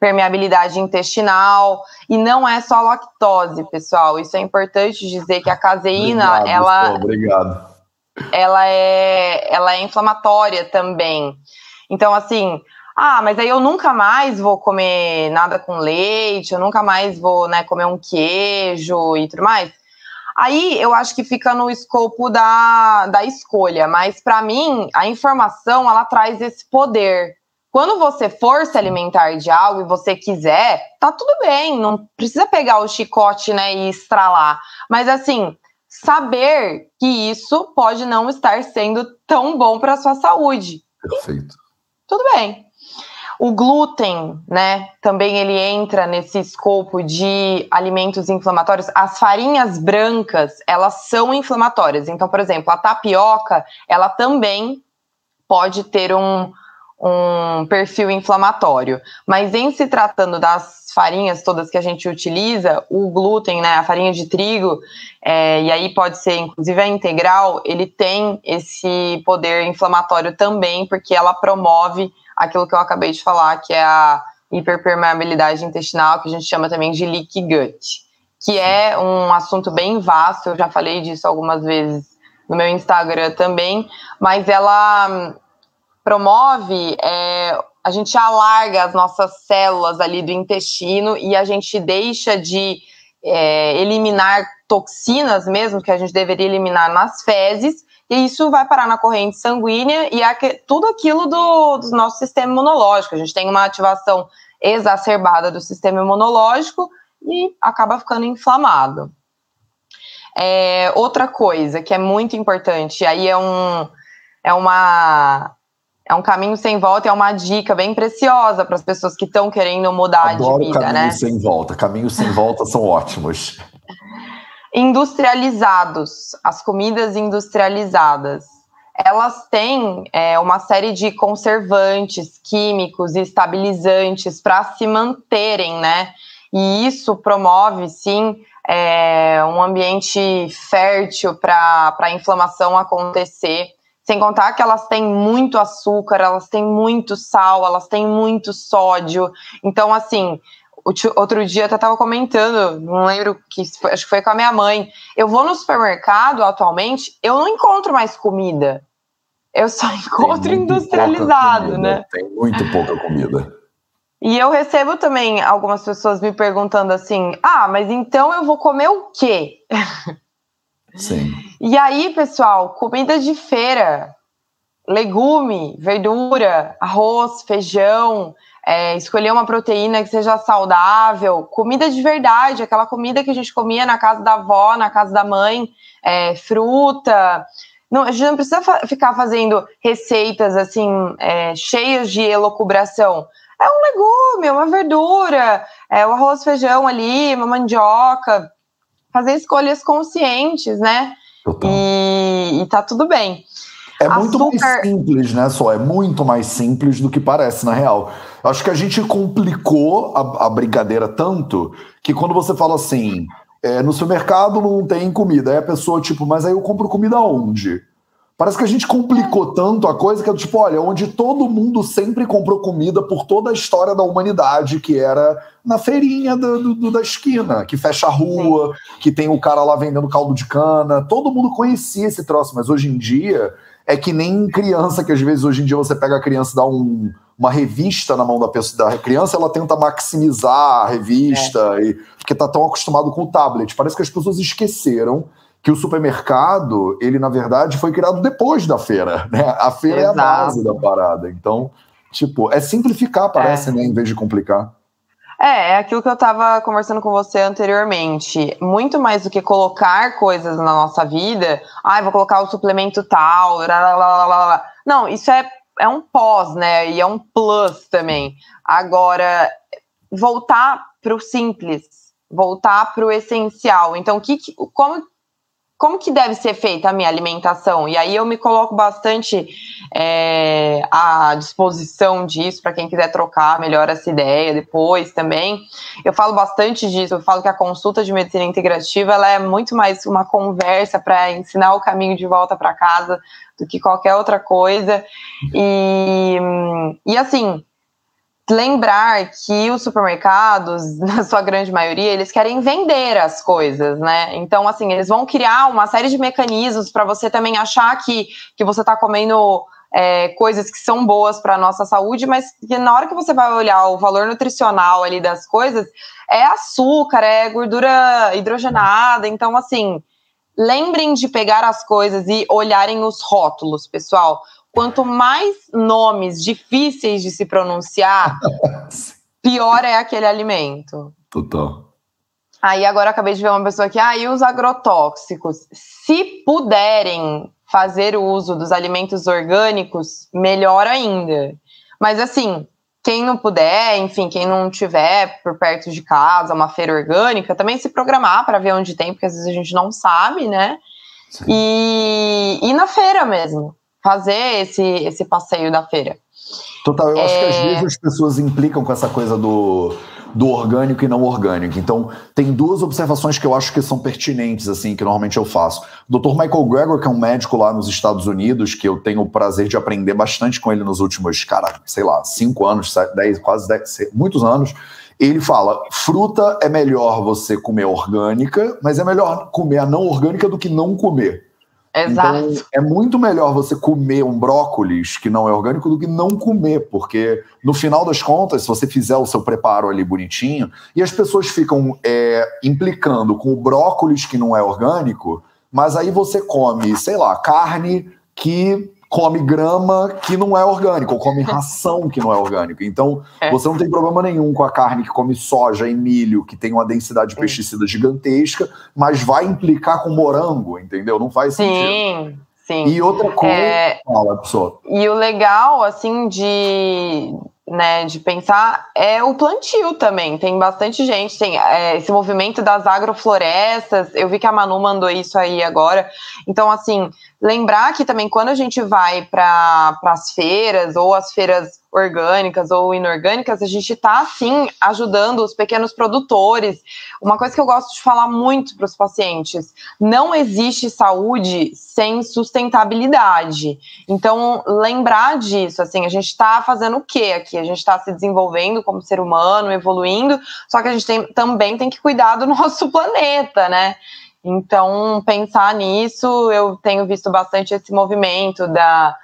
hiperpermeabilidade intestinal, e não é só lactose, pessoal. Isso é importante dizer que a caseína, obrigado, ela, obrigado. ela é, ela é inflamatória também. Então, assim, ah, mas aí eu nunca mais vou comer nada com leite, eu nunca mais vou né, comer um queijo e tudo mais. Aí eu acho que fica no escopo da, da escolha, mas para mim a informação ela traz esse poder. Quando você for se alimentar de algo e você quiser, tá tudo bem, não precisa pegar o chicote né, e estralar. Mas assim, saber que isso pode não estar sendo tão bom para sua saúde. Perfeito. Tudo bem. O glúten, né, também ele entra nesse escopo de alimentos inflamatórios. As farinhas brancas, elas são inflamatórias. Então, por exemplo, a tapioca, ela também pode ter um, um perfil inflamatório. Mas em se tratando das farinhas todas que a gente utiliza, o glúten, né, a farinha de trigo, é, e aí pode ser inclusive a integral, ele tem esse poder inflamatório também, porque ela promove aquilo que eu acabei de falar, que é a hiperpermeabilidade intestinal, que a gente chama também de leaky gut, que é um assunto bem vasto, eu já falei disso algumas vezes no meu Instagram também, mas ela promove, é, a gente alarga as nossas células ali do intestino e a gente deixa de é, eliminar toxinas mesmo, que a gente deveria eliminar nas fezes, e isso vai parar na corrente sanguínea e é tudo aquilo do, do nosso sistema imunológico. A gente tem uma ativação exacerbada do sistema imunológico e acaba ficando inflamado. É, outra coisa que é muito importante, aí é um, é uma é um caminho sem volta, é uma dica bem preciosa para as pessoas que estão querendo mudar Adoro de vida, caminhos né? sem volta. Caminhos sem volta são ótimos industrializados, as comidas industrializadas, elas têm é, uma série de conservantes, químicos e estabilizantes para se manterem, né? E isso promove, sim, é, um ambiente fértil para a inflamação acontecer. Sem contar que elas têm muito açúcar, elas têm muito sal, elas têm muito sódio. Então, assim, outro dia eu até estava comentando, não lembro que acho que foi com a minha mãe. Eu vou no supermercado atualmente, eu não encontro mais comida. Eu só encontro industrializado, né? Tem muito pouca comida. E eu recebo também algumas pessoas me perguntando assim: ah, mas então eu vou comer o quê? Sim. E aí, pessoal, comida de feira, legume, verdura, arroz, feijão, é, escolher uma proteína que seja saudável, comida de verdade, aquela comida que a gente comia na casa da avó, na casa da mãe, é, fruta. Não, a gente não precisa fa ficar fazendo receitas assim é, cheias de elocubração. É um legume, uma verdura, é o arroz, feijão ali, uma mandioca. Fazer escolhas conscientes, né? E, e tá tudo bem. É muito Açúcar... mais simples, né? Só é muito mais simples do que parece na real. Acho que a gente complicou a, a brincadeira tanto que quando você fala assim, é, no supermercado não tem comida, aí a pessoa tipo, mas aí eu compro comida onde? Parece que a gente complicou tanto a coisa que é tipo, olha, onde todo mundo sempre comprou comida por toda a história da humanidade, que era na feirinha do, do, da esquina, que fecha a rua, que tem o cara lá vendendo caldo de cana. Todo mundo conhecia esse troço, mas hoje em dia é que nem criança, que às vezes hoje em dia você pega a criança e dá um, uma revista na mão da pessoa da criança, ela tenta maximizar a revista, é. e, porque tá tão acostumado com o tablet. Parece que as pessoas esqueceram que o supermercado, ele na verdade foi criado depois da feira, né? A feira Exato. é a base da parada. Então, tipo, é simplificar, parece, é. né, em vez de complicar. É, é aquilo que eu estava conversando com você anteriormente. Muito mais do que colocar coisas na nossa vida, ah, vou colocar o suplemento tal, lá, lá, lá, não, isso é, é um pós, né? E é um plus também. Agora, voltar para o simples, voltar para o essencial. Então, que, como como que deve ser feita a minha alimentação? E aí eu me coloco bastante é, à disposição disso para quem quiser trocar melhor essa ideia depois também. Eu falo bastante disso, eu falo que a consulta de medicina integrativa ela é muito mais uma conversa para ensinar o caminho de volta para casa do que qualquer outra coisa. E, e assim, lembrar que os supermercados, na sua grande maioria, eles querem vender as coisas, né? Então, assim, eles vão criar uma série de mecanismos para você também achar que, que você está comendo é, coisas que são boas para a nossa saúde, mas que na hora que você vai olhar o valor nutricional ali das coisas, é açúcar, é gordura hidrogenada. Então, assim, lembrem de pegar as coisas e olharem os rótulos, pessoal quanto mais nomes difíceis de se pronunciar, pior é aquele alimento. Total. Aí agora acabei de ver uma pessoa que, ah, e os agrotóxicos? Se puderem fazer o uso dos alimentos orgânicos, melhor ainda. Mas assim, quem não puder, enfim, quem não tiver por perto de casa, uma feira orgânica, também se programar para ver onde tem, porque às vezes a gente não sabe, né? E, e na feira mesmo fazer esse, esse passeio da feira. Total, eu é... acho que às é. vezes as pessoas implicam com essa coisa do, do orgânico e não orgânico. Então, tem duas observações que eu acho que são pertinentes, assim, que normalmente eu faço. O Dr. Michael Gregor, que é um médico lá nos Estados Unidos, que eu tenho o prazer de aprender bastante com ele nos últimos, cara, sei lá, cinco anos, dez, quase dez, muitos anos. Ele fala: fruta é melhor você comer orgânica, mas é melhor comer a não orgânica do que não comer. Exato. Então, é muito melhor você comer um brócolis que não é orgânico do que não comer, porque no final das contas, se você fizer o seu preparo ali bonitinho, e as pessoas ficam é, implicando com o brócolis que não é orgânico, mas aí você come, sei lá, carne que come grama que não é orgânico, ou come ração que não é orgânica. Então, é. você não tem problema nenhum com a carne que come soja e milho, que tem uma densidade de pesticida gigantesca, mas vai implicar com morango, entendeu? Não faz sim, sentido. Sim. E outra coisa. É... Fala, pessoa. E o legal, assim, de né, de pensar é o plantio também. Tem bastante gente, tem é, esse movimento das agroflorestas. Eu vi que a Manu mandou isso aí agora. Então, assim, lembrar que também quando a gente vai para as feiras ou as feiras orgânicas ou inorgânicas, a gente está, sim, ajudando os pequenos produtores. Uma coisa que eu gosto de falar muito para os pacientes: não existe saúde sem sustentabilidade. Então, lembrar disso, assim, a gente está fazendo o quê aqui? A gente está se desenvolvendo como ser humano, evoluindo, só que a gente tem, também tem que cuidar do nosso planeta, né? Então, pensar nisso, eu tenho visto bastante esse movimento da,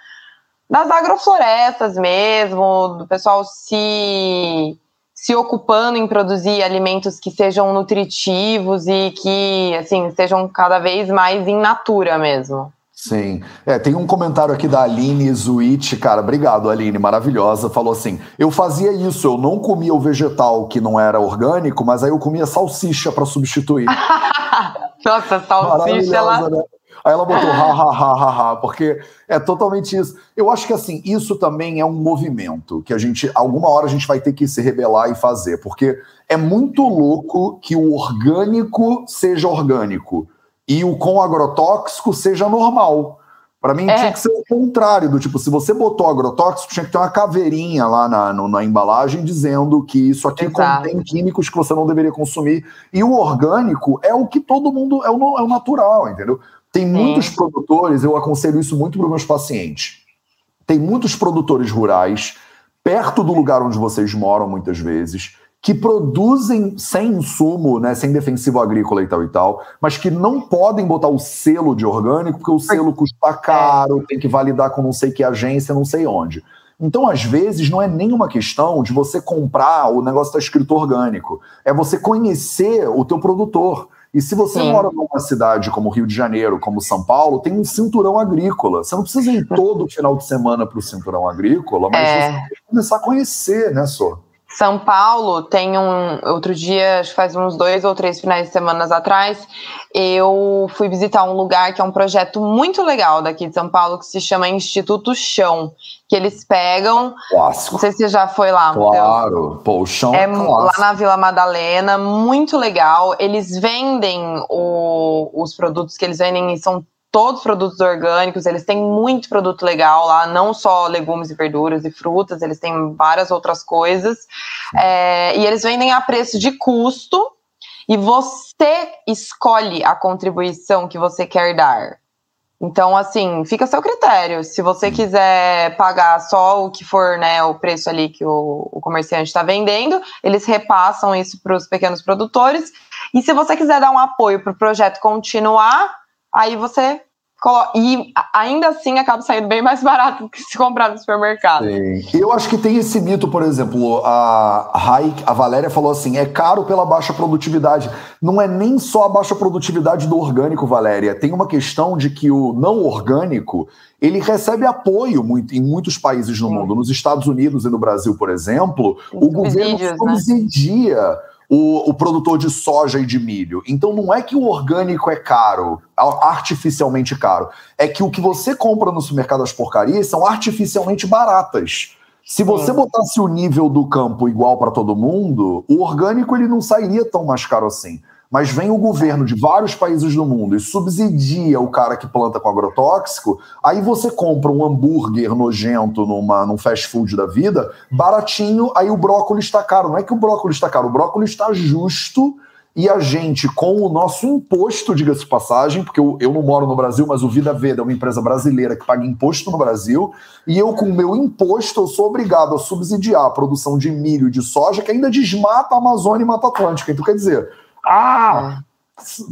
das agroflorestas mesmo, do pessoal se, se ocupando em produzir alimentos que sejam nutritivos e que, assim, sejam cada vez mais in natura mesmo. Sim. É, tem um comentário aqui da Aline Zuit, cara, obrigado, Aline, maravilhosa. Falou assim: eu fazia isso, eu não comia o vegetal que não era orgânico, mas aí eu comia salsicha para substituir. Nossa, salsicha, ela. Né? Aí ela botou ha, ha, ha, ha, ha, porque é totalmente isso. Eu acho que assim, isso também é um movimento que a gente, alguma hora a gente vai ter que se rebelar e fazer, porque é muito louco que o orgânico seja orgânico e o com agrotóxico seja normal. Para mim, é. tinha que ser o contrário, do tipo, se você botou agrotóxico, tinha que ter uma caveirinha lá na, no, na embalagem dizendo que isso aqui Exato. contém químicos que você não deveria consumir. E o orgânico é o que todo mundo, é o, é o natural, entendeu? Tem Sim. muitos produtores, eu aconselho isso muito para os meus pacientes. Tem muitos produtores rurais, perto do lugar onde vocês moram, muitas vezes, que produzem sem insumo, né, sem defensivo agrícola e tal e tal, mas que não podem botar o selo de orgânico, porque o selo custa caro, tem que validar com não sei que agência, não sei onde. Então, às vezes, não é nenhuma questão de você comprar, o negócio está escrito orgânico. É você conhecer o teu produtor. E se você Sim. mora numa cidade como Rio de Janeiro, como São Paulo, tem um cinturão agrícola. Você não precisa ir todo final de semana para o cinturão agrícola, mas é. você tem que começar a conhecer, né, Sô? São Paulo tem um. Outro dia, acho que faz uns dois ou três finais de semana atrás, eu fui visitar um lugar que é um projeto muito legal daqui de São Paulo, que se chama Instituto Chão. Que eles pegam. Clássico. Não sei se você já foi lá, Claro, pô, o chão é, é lá na Vila Madalena, muito legal. Eles vendem o, os produtos que eles vendem e são todos produtos orgânicos, eles têm muito produto legal lá, não só legumes e verduras e frutas, eles têm várias outras coisas. É, e eles vendem a preço de custo e você escolhe a contribuição que você quer dar. Então, assim, fica a seu critério. Se você quiser pagar só o que for né, o preço ali que o, o comerciante está vendendo, eles repassam isso para os pequenos produtores. E se você quiser dar um apoio para o projeto continuar, aí você e ainda assim acaba saindo bem mais barato do que se comprar no supermercado. Sim. Eu acho que tem esse mito, por exemplo, a Raik, a Valéria falou assim: é caro pela baixa produtividade. Não é nem só a baixa produtividade do orgânico, Valéria. Tem uma questão de que o não orgânico ele recebe apoio muito, em muitos países no Sim. mundo. Nos Estados Unidos e no Brasil, por exemplo, o governo né? subsidia. Né? O, o, produtor de soja e de milho. Então não é que o orgânico é caro, artificialmente caro. É que o que você compra no supermercado das porcarias são artificialmente baratas. Se você botasse o nível do campo igual para todo mundo, o orgânico ele não sairia tão mais caro assim mas vem o governo de vários países do mundo e subsidia o cara que planta com agrotóxico, aí você compra um hambúrguer nojento numa, num fast food da vida, baratinho, aí o brócolis está caro. Não é que o brócolis está caro, o brócolis está justo e a gente, com o nosso imposto, diga-se de passagem, porque eu, eu não moro no Brasil, mas o Vida Veda é uma empresa brasileira que paga imposto no Brasil, e eu, com o meu imposto, eu sou obrigado a subsidiar a produção de milho e de soja, que ainda desmata a Amazônia e Mata Atlântica. Então, quer dizer, ah,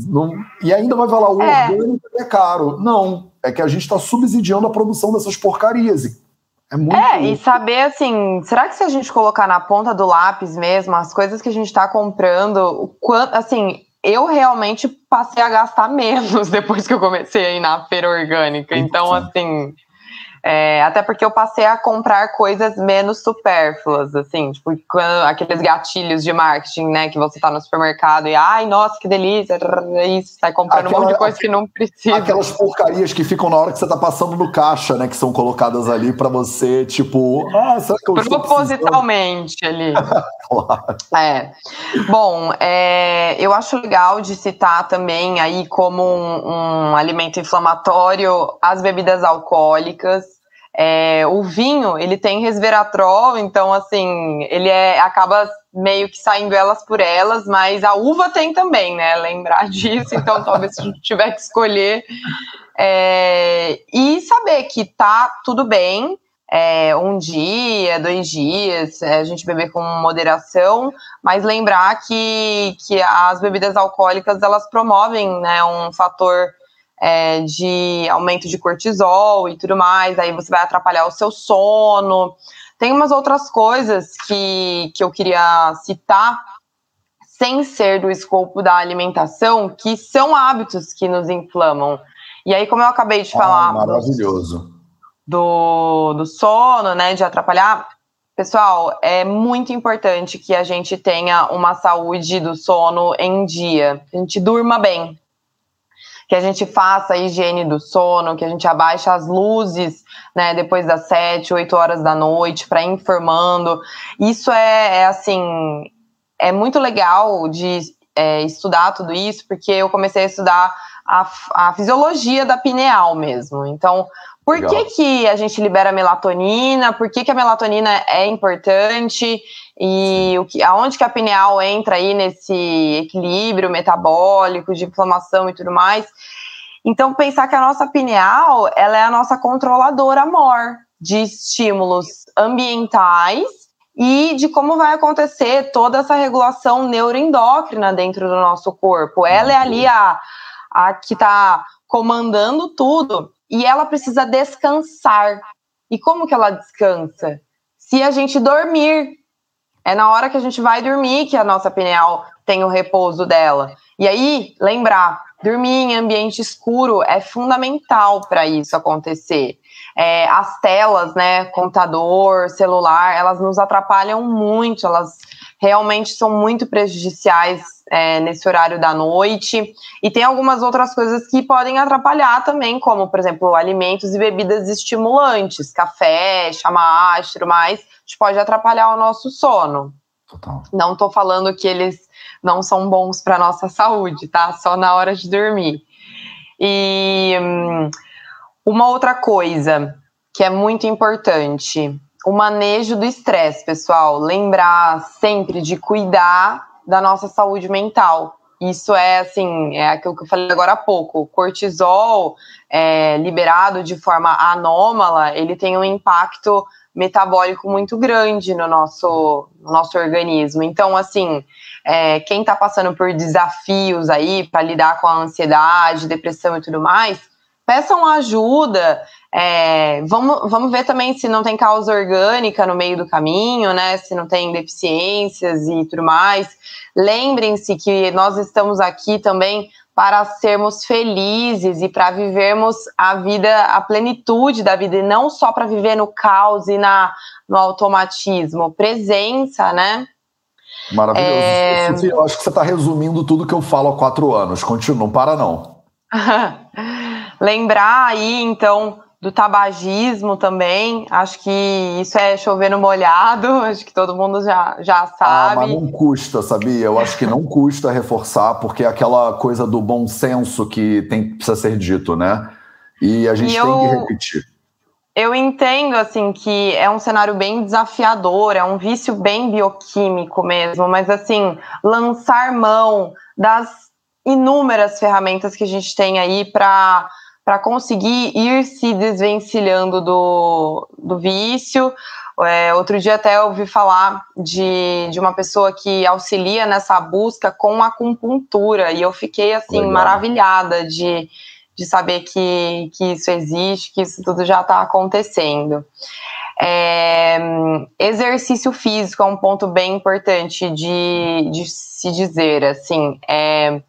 não, e ainda vai falar, o é. orgânico é caro. Não, é que a gente está subsidiando a produção dessas porcarias. É, muito é e saber assim, será que se a gente colocar na ponta do lápis mesmo as coisas que a gente está comprando, o quanto, assim, eu realmente passei a gastar menos depois que eu comecei a ir na feira orgânica. Então, assim, é, até porque eu passei a comprar coisas menos supérfluas, assim, tipo, aqueles gatilhos de marketing, né, que você tá no supermercado e, ai, nossa, que delícia, isso, sai comprando Aquela, um monte de coisa que não precisa. Aquelas porcarias que ficam na hora que você tá passando no caixa, né, que são colocadas ali para você, tipo, ah, será que eu Propositalmente ali. claro. É. Bom, é, eu acho legal de citar também aí como um, um alimento inflamatório as bebidas alcoólicas, É, o vinho, ele tem resveratrol, então, assim, ele é, acaba meio que saindo elas por elas, mas a uva tem também, né? Lembrar disso, então talvez se tiver que escolher. É, e saber que tá tudo bem, é, um dia, dois dias, é, a gente beber com moderação, mas lembrar que, que as bebidas alcoólicas elas promovem né, um fator é, de aumento de cortisol e tudo mais, aí você vai atrapalhar o seu sono. Tem umas outras coisas que, que eu queria citar, sem ser do escopo da alimentação, que são hábitos que nos inflamam. E aí, como eu acabei de ah, falar. Maravilhoso. Do, do sono, né? De atrapalhar. Pessoal, é muito importante que a gente tenha uma saúde do sono em dia, que a gente durma bem, que a gente faça a higiene do sono, que a gente abaixe as luzes, né, depois das sete, oito horas da noite, para ir informando. Isso é, é, assim, é muito legal de é, estudar tudo isso, porque eu comecei a estudar a, a fisiologia da pineal mesmo. Então, por que, que a gente libera melatonina? Por que, que a melatonina é importante? E o que, aonde que a pineal entra aí nesse equilíbrio metabólico, de inflamação e tudo mais? Então, pensar que a nossa pineal ela é a nossa controladora maior de estímulos ambientais e de como vai acontecer toda essa regulação neuroendócrina dentro do nosso corpo. Ela é ali a, a que está comandando tudo e ela precisa descansar. E como que ela descansa? Se a gente dormir. É na hora que a gente vai dormir que a nossa pineal tem o repouso dela. E aí, lembrar, dormir em ambiente escuro é fundamental para isso acontecer. É, as telas, né, computador, celular, elas nos atrapalham muito, elas realmente são muito prejudiciais é, nesse horário da noite. E tem algumas outras coisas que podem atrapalhar também, como, por exemplo, alimentos e bebidas estimulantes, café, chamate, tudo mais, que pode atrapalhar o nosso sono. Total. Não estou falando que eles não são bons para nossa saúde, tá? Só na hora de dormir. E hum, uma outra coisa que é muito importante o manejo do estresse, pessoal. Lembrar sempre de cuidar da nossa saúde mental. Isso é assim, é aquilo que eu falei agora há pouco. Cortisol é, liberado de forma anômala, ele tem um impacto metabólico muito grande no nosso, no nosso organismo. Então, assim, é, quem está passando por desafios aí para lidar com a ansiedade, depressão e tudo mais, peçam ajuda, é, vamos, vamos ver também se não tem causa orgânica no meio do caminho, né? Se não tem deficiências e tudo mais. Lembrem-se que nós estamos aqui também para sermos felizes e para vivermos a vida, a plenitude da vida, e não só para viver no caos e na, no automatismo. Presença, né? Maravilhoso. É... eu acho que você está resumindo tudo que eu falo há quatro anos. Continua, não para não. Lembrar aí, então, do tabagismo também. Acho que isso é chover no molhado, acho que todo mundo já, já sabe. Ah, mas não custa, sabia? Eu acho que não custa reforçar, porque é aquela coisa do bom senso que tem, precisa ser dito, né? E a gente e tem eu, que repetir. Eu entendo, assim, que é um cenário bem desafiador, é um vício bem bioquímico mesmo, mas, assim, lançar mão das inúmeras ferramentas que a gente tem aí para para conseguir ir se desvencilhando do, do vício. É, outro dia até ouvi falar de, de uma pessoa que auxilia nessa busca com acupuntura, e eu fiquei assim Legal. maravilhada de, de saber que, que isso existe, que isso tudo já está acontecendo. É, exercício físico é um ponto bem importante de, de se dizer, assim, é,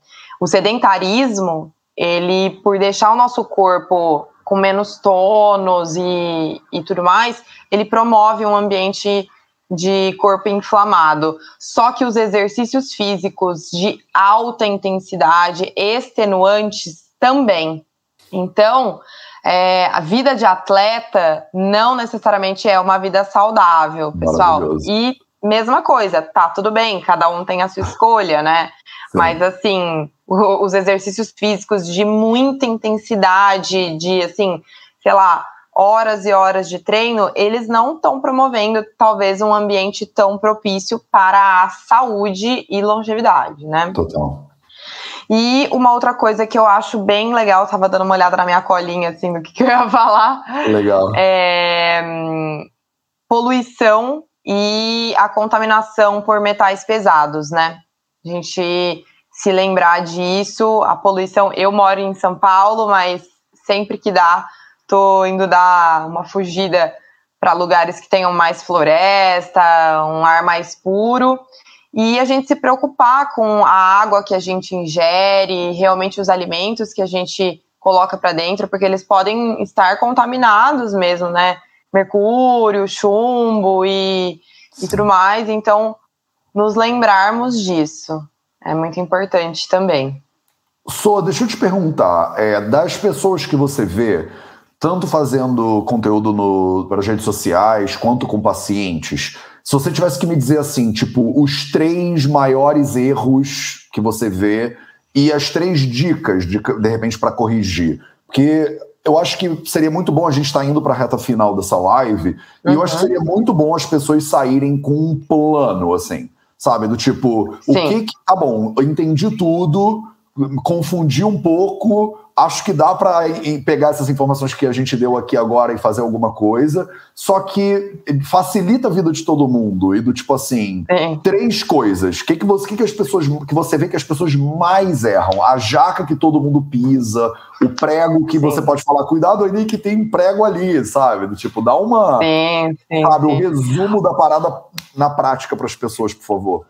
o sedentarismo ele, por deixar o nosso corpo com menos tônus e, e tudo mais, ele promove um ambiente de corpo inflamado. Só que os exercícios físicos de alta intensidade, extenuantes, também. Então, é, a vida de atleta não necessariamente é uma vida saudável, pessoal. E mesma coisa, tá tudo bem, cada um tem a sua escolha, né? Sim. Mas assim, os exercícios físicos de muita intensidade, de assim, sei lá, horas e horas de treino, eles não estão promovendo talvez um ambiente tão propício para a saúde e longevidade, né? Total. E uma outra coisa que eu acho bem legal, eu tava dando uma olhada na minha colinha, assim, do que, que eu ia falar. Legal. É, poluição e a contaminação por metais pesados, né? A gente se lembrar disso, a poluição. Eu moro em São Paulo, mas sempre que dá, tô indo dar uma fugida para lugares que tenham mais floresta, um ar mais puro e a gente se preocupar com a água que a gente ingere, realmente os alimentos que a gente coloca para dentro, porque eles podem estar contaminados mesmo, né? Mercúrio, chumbo e, e tudo mais. Então, nos lembrarmos disso é muito importante também. Sô, deixa eu te perguntar, é, das pessoas que você vê, tanto fazendo conteúdo para as redes sociais quanto com pacientes, se você tivesse que me dizer assim, tipo, os três maiores erros que você vê e as três dicas, de, de repente, para corrigir. Porque eu acho que seria muito bom a gente estar tá indo para a reta final dessa live, uhum. e eu acho que seria muito bom as pessoas saírem com um plano, assim, sabe? Do tipo, Sim. o que que. Tá bom, eu entendi tudo, confundi um pouco, acho que dá para pegar essas informações que a gente deu aqui agora e fazer alguma coisa, só que facilita a vida de todo mundo e do tipo assim, é. três coisas. O que que você, que, que as pessoas que você vê que as pessoas mais erram? A jaca que todo mundo pisa, o prego que sim. você pode falar, cuidado ali que tem um prego ali, sabe? Do tipo, dá uma, sim, sim, sabe, um resumo da parada na prática para as pessoas, por favor.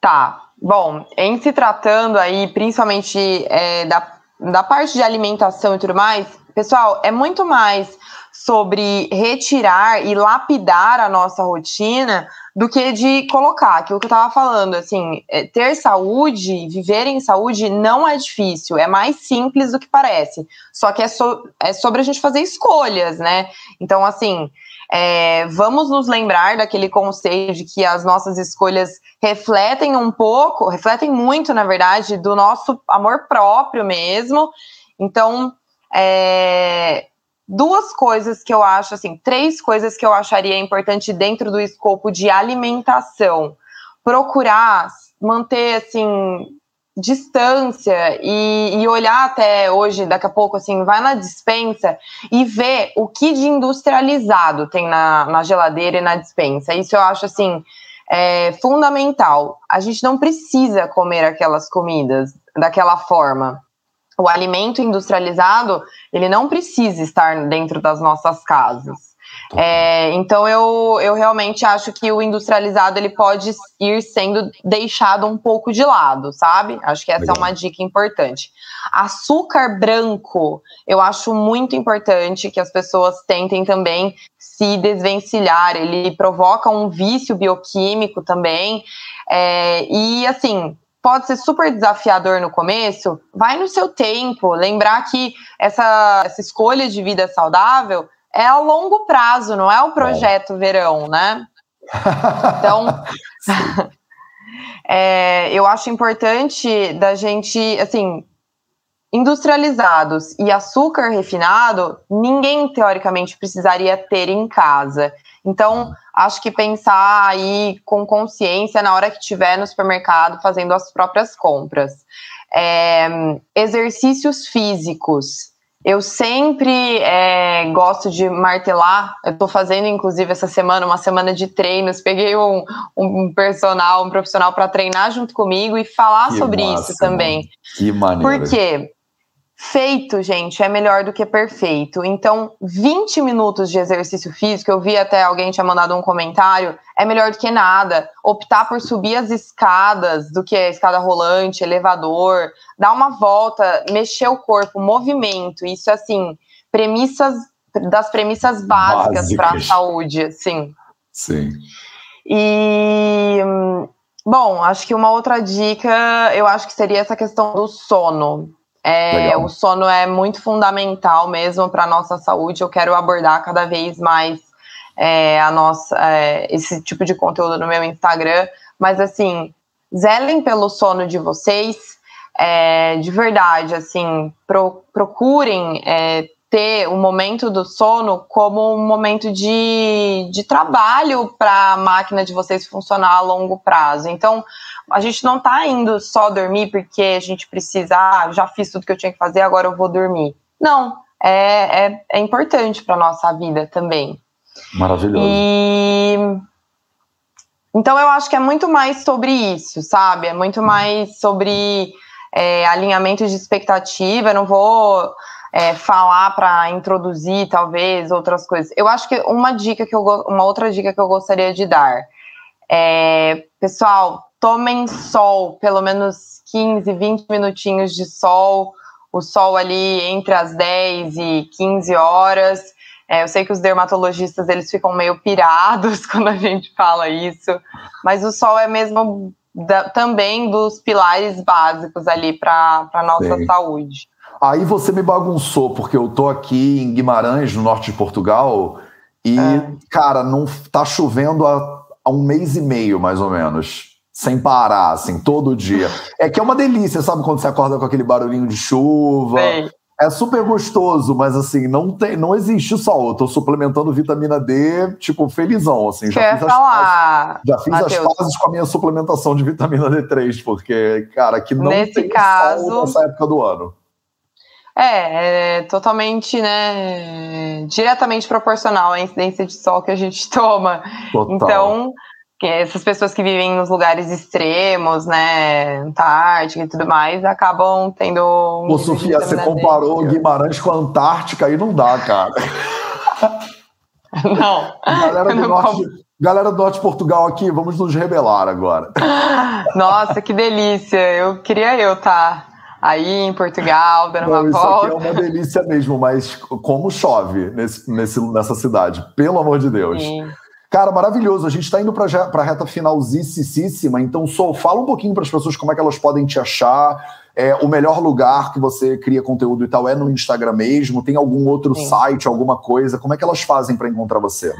Tá. Bom, em se tratando aí, principalmente é, da da parte de alimentação e tudo mais, pessoal, é muito mais sobre retirar e lapidar a nossa rotina do que de colocar, aquilo que eu estava falando, assim, é, ter saúde, viver em saúde não é difícil, é mais simples do que parece, só que é, so, é sobre a gente fazer escolhas, né? Então, assim, é, vamos nos lembrar daquele conceito de que as nossas escolhas refletem um pouco, refletem muito, na verdade, do nosso amor próprio mesmo. Então, é, duas coisas que eu acho, assim, três coisas que eu acharia importante dentro do escopo de alimentação. Procurar manter, assim, distância e, e, olhar até hoje, daqui a pouco, assim, vai na dispensa e ver o que de industrializado tem na, na geladeira e na dispensa. Isso eu acho, assim, é fundamental. A gente não precisa comer aquelas comidas daquela forma. O alimento industrializado, ele não precisa estar dentro das nossas casas. É, então eu, eu realmente acho que o industrializado ele pode ir sendo deixado um pouco de lado, sabe? Acho que essa Legal. é uma dica importante. Açúcar branco, eu acho muito importante que as pessoas tentem também se desvencilhar. Ele provoca um vício bioquímico também. É, e assim, pode ser super desafiador no começo, vai no seu tempo. Lembrar que essa, essa escolha de vida saudável é a longo prazo, não é o projeto é. verão, né? Então, é, eu acho importante da gente, assim, industrializados e açúcar refinado, ninguém teoricamente precisaria ter em casa. Então, acho que pensar aí com consciência na hora que estiver no supermercado fazendo as próprias compras. É, exercícios físicos. Eu sempre é, gosto de martelar. Eu estou fazendo, inclusive, essa semana, uma semana de treinos. Peguei um, um personal, um profissional para treinar junto comigo e falar que sobre massa, isso também. Mano. Que maneiro. Por quê? Feito, gente, é melhor do que perfeito. Então, 20 minutos de exercício físico, eu vi até alguém tinha mandado um comentário, é melhor do que nada. Optar por subir as escadas do que a escada rolante, elevador, dar uma volta, mexer o corpo, movimento. Isso, assim, premissas das premissas básicas para a saúde, assim. Sim. E bom, acho que uma outra dica, eu acho que seria essa questão do sono. É, o sono é muito fundamental mesmo para a nossa saúde. Eu quero abordar cada vez mais é, a nossa, é, esse tipo de conteúdo no meu Instagram. Mas assim, zelem pelo sono de vocês. É, de verdade, assim, pro, procurem é, ter o momento do sono como um momento de, de trabalho para a máquina de vocês funcionar a longo prazo. Então, a gente não está indo só dormir porque a gente precisa, ah, já fiz tudo que eu tinha que fazer, agora eu vou dormir. Não, é, é, é importante para nossa vida também. Maravilhoso. E então eu acho que é muito mais sobre isso, sabe? É muito mais sobre é, alinhamento de expectativa. Eu não vou é, falar para introduzir talvez outras coisas. Eu acho que uma dica que eu uma outra dica que eu gostaria de dar é, pessoal, tomem sol, pelo menos 15, 20 minutinhos de sol. O sol ali entre as 10 e 15 horas é, eu sei que os dermatologistas eles ficam meio pirados quando a gente fala isso, mas o sol é mesmo da, também dos pilares básicos ali para a nossa Sim. saúde. Aí você me bagunçou, porque eu tô aqui em Guimarães, no norte de Portugal, e, é. cara, não tá chovendo há, há um mês e meio, mais ou menos sem parar, assim, todo dia. É que é uma delícia, sabe? Quando você acorda com aquele barulhinho de chuva, Sim. É super gostoso, mas assim, não, tem, não existe sol. Eu tô suplementando vitamina D, tipo, felizão, assim. Já Quer fiz, falar, as, já fiz as fases com a minha suplementação de vitamina D3, porque, cara, que não Nesse tem caso, sol nessa época do ano. É, é totalmente, né, diretamente proporcional à incidência de sol que a gente toma. Total. Então, essas pessoas que vivem nos lugares extremos, né, Antártica e tudo mais, acabam tendo. Um Ô, Sofia, você comparou Guimarães com a Antártica e não dá, cara. Não. Galera do, norte, galera do norte de Portugal aqui, vamos nos rebelar agora. Nossa, que delícia! Eu queria eu estar. Tá aí em Portugal, dando não, uma isso volta. Aqui é uma delícia mesmo, mas como chove nesse, nesse, nessa cidade, pelo amor de Deus. Sim. Cara, maravilhoso. A gente está indo para a reta finalzíssima, então só fala um pouquinho para as pessoas como é que elas podem te achar. É, o melhor lugar que você cria conteúdo e tal é no Instagram mesmo? Tem algum outro Sim. site, alguma coisa? Como é que elas fazem para encontrar você?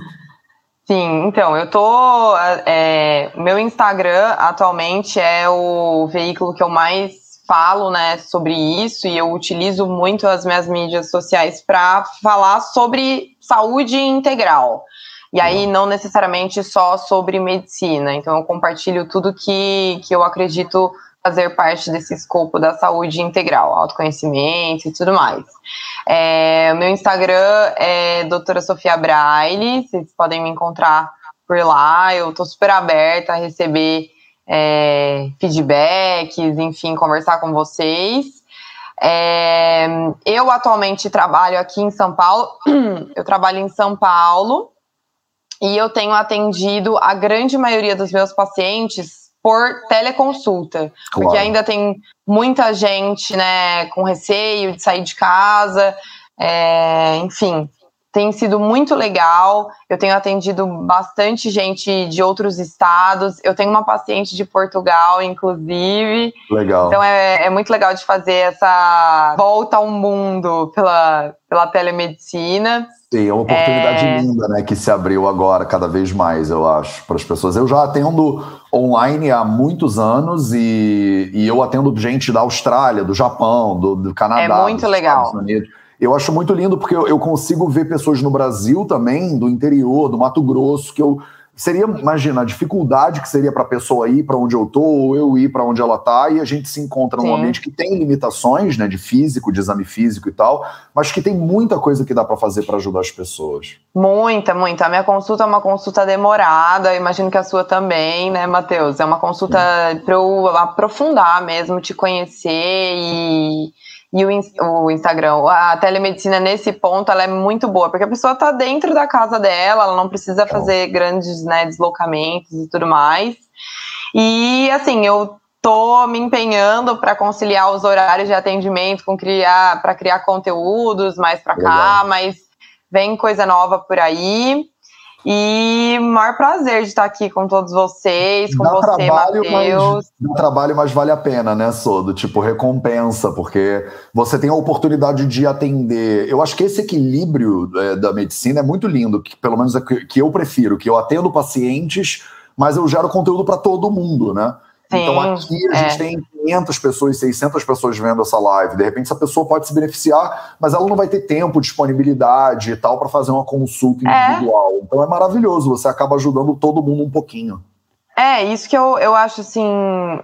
Sim, então, eu tô. É, meu Instagram atualmente é o veículo que eu mais falo né, sobre isso e eu utilizo muito as minhas mídias sociais para falar sobre saúde integral. E aí, não necessariamente só sobre medicina. Então, eu compartilho tudo que, que eu acredito fazer parte desse escopo da saúde integral, autoconhecimento e tudo mais. É, o meu Instagram é doutora Sofia Braille, vocês podem me encontrar por lá. Eu estou super aberta a receber é, feedbacks, enfim, conversar com vocês. É, eu atualmente trabalho aqui em São Paulo. Eu trabalho em São Paulo e eu tenho atendido a grande maioria dos meus pacientes por teleconsulta, claro. porque ainda tem muita gente, né, com receio de sair de casa, é, enfim, tem sido muito legal. Eu tenho atendido bastante gente de outros estados. Eu tenho uma paciente de Portugal, inclusive. Legal. Então é, é muito legal de fazer essa volta ao mundo pela, pela telemedicina. Sim, é uma oportunidade é... linda, né, que se abriu agora cada vez mais, eu acho, para as pessoas. Eu já atendo online há muitos anos e, e eu atendo gente da Austrália, do Japão, do, do Canadá. É muito legal. Eu acho muito lindo porque eu, eu, consigo ver pessoas no Brasil também, do interior, do Mato Grosso, que eu seria, imagina, a dificuldade que seria para a pessoa ir para onde eu tô, ou eu ir para onde ela tá, e a gente se encontra Sim. num ambiente que tem limitações, né, de físico, de exame físico e tal, mas que tem muita coisa que dá para fazer para ajudar as pessoas. Muita, muita. A minha consulta é uma consulta demorada, imagino que a sua também, né, Matheus? É uma consulta para eu aprofundar mesmo, te conhecer e e o, o, Instagram. A telemedicina, nesse ponto, ela é muito boa, porque a pessoa está dentro da casa dela, ela não precisa fazer grandes né, deslocamentos e tudo mais. E, assim, eu tô me empenhando para conciliar os horários de atendimento com criar para criar conteúdos mais para cá, mas vem coisa nova por aí. E maior prazer de estar aqui com todos vocês, com dá você, Matheus. Dá trabalho, mas vale a pena, né, Sodo? Tipo, recompensa, porque você tem a oportunidade de atender. Eu acho que esse equilíbrio é, da medicina é muito lindo, que pelo menos é que, que eu prefiro, que eu atendo pacientes, mas eu gero conteúdo para todo mundo, né? Sim, então aqui a gente é. tem 500 pessoas, 600 pessoas vendo essa live. De repente essa pessoa pode se beneficiar, mas ela não vai ter tempo, disponibilidade e tal para fazer uma consulta é. individual. É. Então é maravilhoso, você acaba ajudando todo mundo um pouquinho. É, isso que eu, eu acho assim,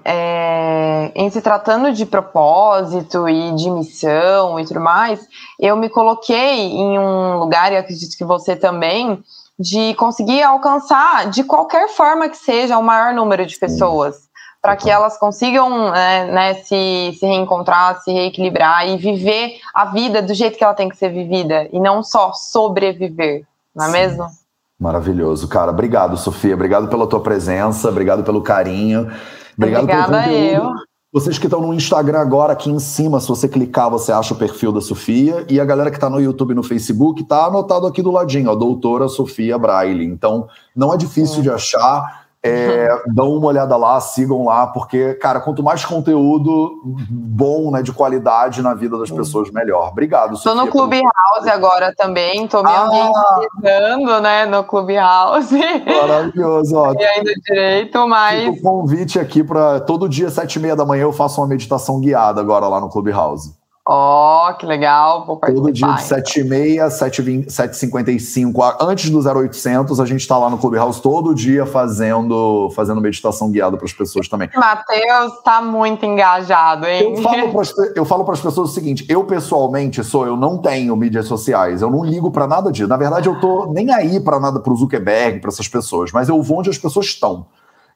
é, em se tratando de propósito e de missão e tudo mais, eu me coloquei em um lugar, e acredito que você também, de conseguir alcançar, de qualquer forma que seja, o maior número de pessoas para que elas consigam né, né, se, se reencontrar, se reequilibrar e viver a vida do jeito que ela tem que ser vivida e não só sobreviver, não é Sim. mesmo? Maravilhoso, cara. Obrigado, Sofia. Obrigado pela tua presença, obrigado pelo carinho. Obrigado Obrigada pelo eu. Vocês que estão no Instagram agora, aqui em cima, se você clicar, você acha o perfil da Sofia. E a galera que está no YouTube e no Facebook, está anotado aqui do ladinho, a doutora Sofia Braille. Então, não é difícil de achar. É, dão uma olhada lá, sigam lá, porque, cara, quanto mais conteúdo bom, né, de qualidade na vida das pessoas, melhor. Obrigado, Sofia. Tô no Clubhouse agora também, tô me ah, né, no Clubhouse. Maravilhoso, ó. E ainda direito, mas... Fica o convite aqui para todo dia, sete e meia da manhã, eu faço uma meditação guiada agora lá no Clubhouse. Ó, oh, que legal. Vou Todo dia de 7h30, 7h55, antes do 0800, a gente está lá no Clubhouse todo dia fazendo, fazendo meditação guiada para as pessoas também. Matheus está muito engajado, hein? Eu falo para as pessoas o seguinte: eu pessoalmente sou, eu não tenho mídias sociais, eu não ligo para nada disso. Na verdade, eu tô nem aí para nada para o Zuckerberg, para essas pessoas, mas eu vou onde as pessoas estão.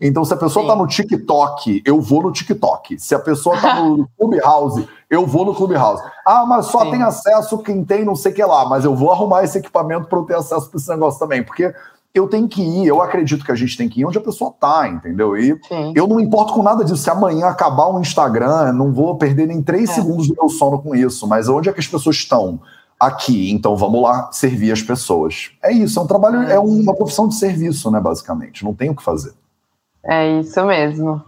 Então, se a pessoa está no TikTok, eu vou no TikTok. Se a pessoa está no Clubhouse, eu vou no Clubhouse. Ah, mas só Sim. tem acesso quem tem não sei o que lá. Mas eu vou arrumar esse equipamento para eu ter acesso para esse negócio também. Porque eu tenho que ir, eu acredito que a gente tem que ir onde a pessoa está, entendeu? E Sim. eu não importo com nada disso. Se amanhã acabar o Instagram, não vou perder nem três é. segundos do meu sono com isso. Mas onde é que as pessoas estão? Aqui, então vamos lá servir as pessoas. É isso, é um trabalho, é, é uma profissão de serviço, né, basicamente. Não tem o que fazer. É isso mesmo.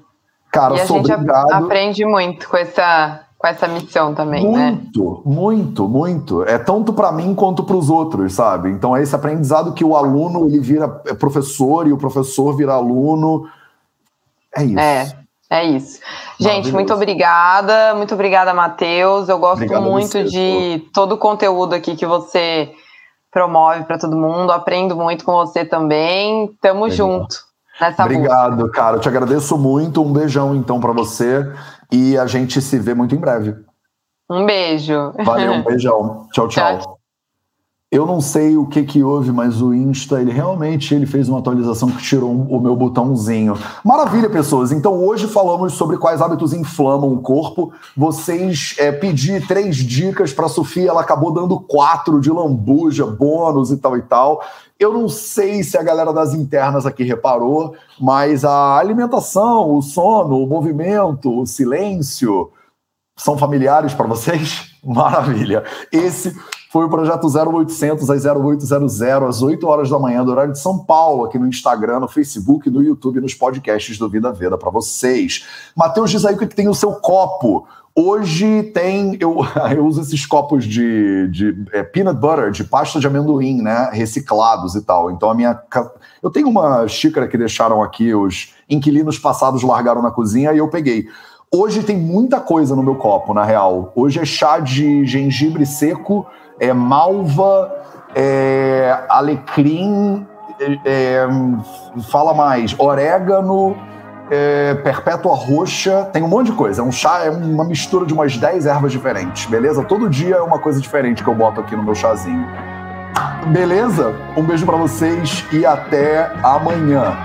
Cara, e a gente obrigado. aprende muito com essa, com essa missão também, muito, né? Muito, muito, muito. É tanto para mim quanto para os outros, sabe? Então é esse aprendizado que o aluno ele vira professor e o professor vira aluno. É isso. É. É isso. Gente, muito obrigada. Muito obrigada, Matheus. Eu gosto Obrigado muito você, de pô. todo o conteúdo aqui que você promove para todo mundo. Aprendo muito com você também. Tamo Legal. junto nessa Obrigado, busca. cara. Eu te agradeço muito. Um beijão, então, para você. E a gente se vê muito em breve. Um beijo. Valeu, um beijão. tchau. tchau. tchau. Eu não sei o que que houve, mas o Insta, ele realmente ele fez uma atualização que tirou o meu botãozinho. Maravilha, pessoas. Então hoje falamos sobre quais hábitos inflamam o corpo. Vocês é, pedi três dicas para Sofia, ela acabou dando quatro de lambuja, bônus e tal e tal. Eu não sei se a galera das internas aqui reparou, mas a alimentação, o sono, o movimento, o silêncio são familiares para vocês? Maravilha. Esse foi o projeto 0800 às 0800 às 8 horas da manhã, do horário de São Paulo, aqui no Instagram, no Facebook, no YouTube, nos podcasts do Vida Veda para vocês. Matheus, diz aí o que tem o seu copo. Hoje tem, eu, eu uso esses copos de, de é, peanut butter, de pasta de amendoim, né, reciclados e tal. Então a minha, eu tenho uma xícara que deixaram aqui, os inquilinos passados largaram na cozinha e eu peguei. Hoje tem muita coisa no meu copo, na real. Hoje é chá de gengibre seco, é malva, é alecrim, é, é, fala mais, orégano, é, perpétua roxa, tem um monte de coisa. É um chá, é uma mistura de umas 10 ervas diferentes, beleza? Todo dia é uma coisa diferente que eu boto aqui no meu chazinho. Beleza? Um beijo para vocês e até amanhã.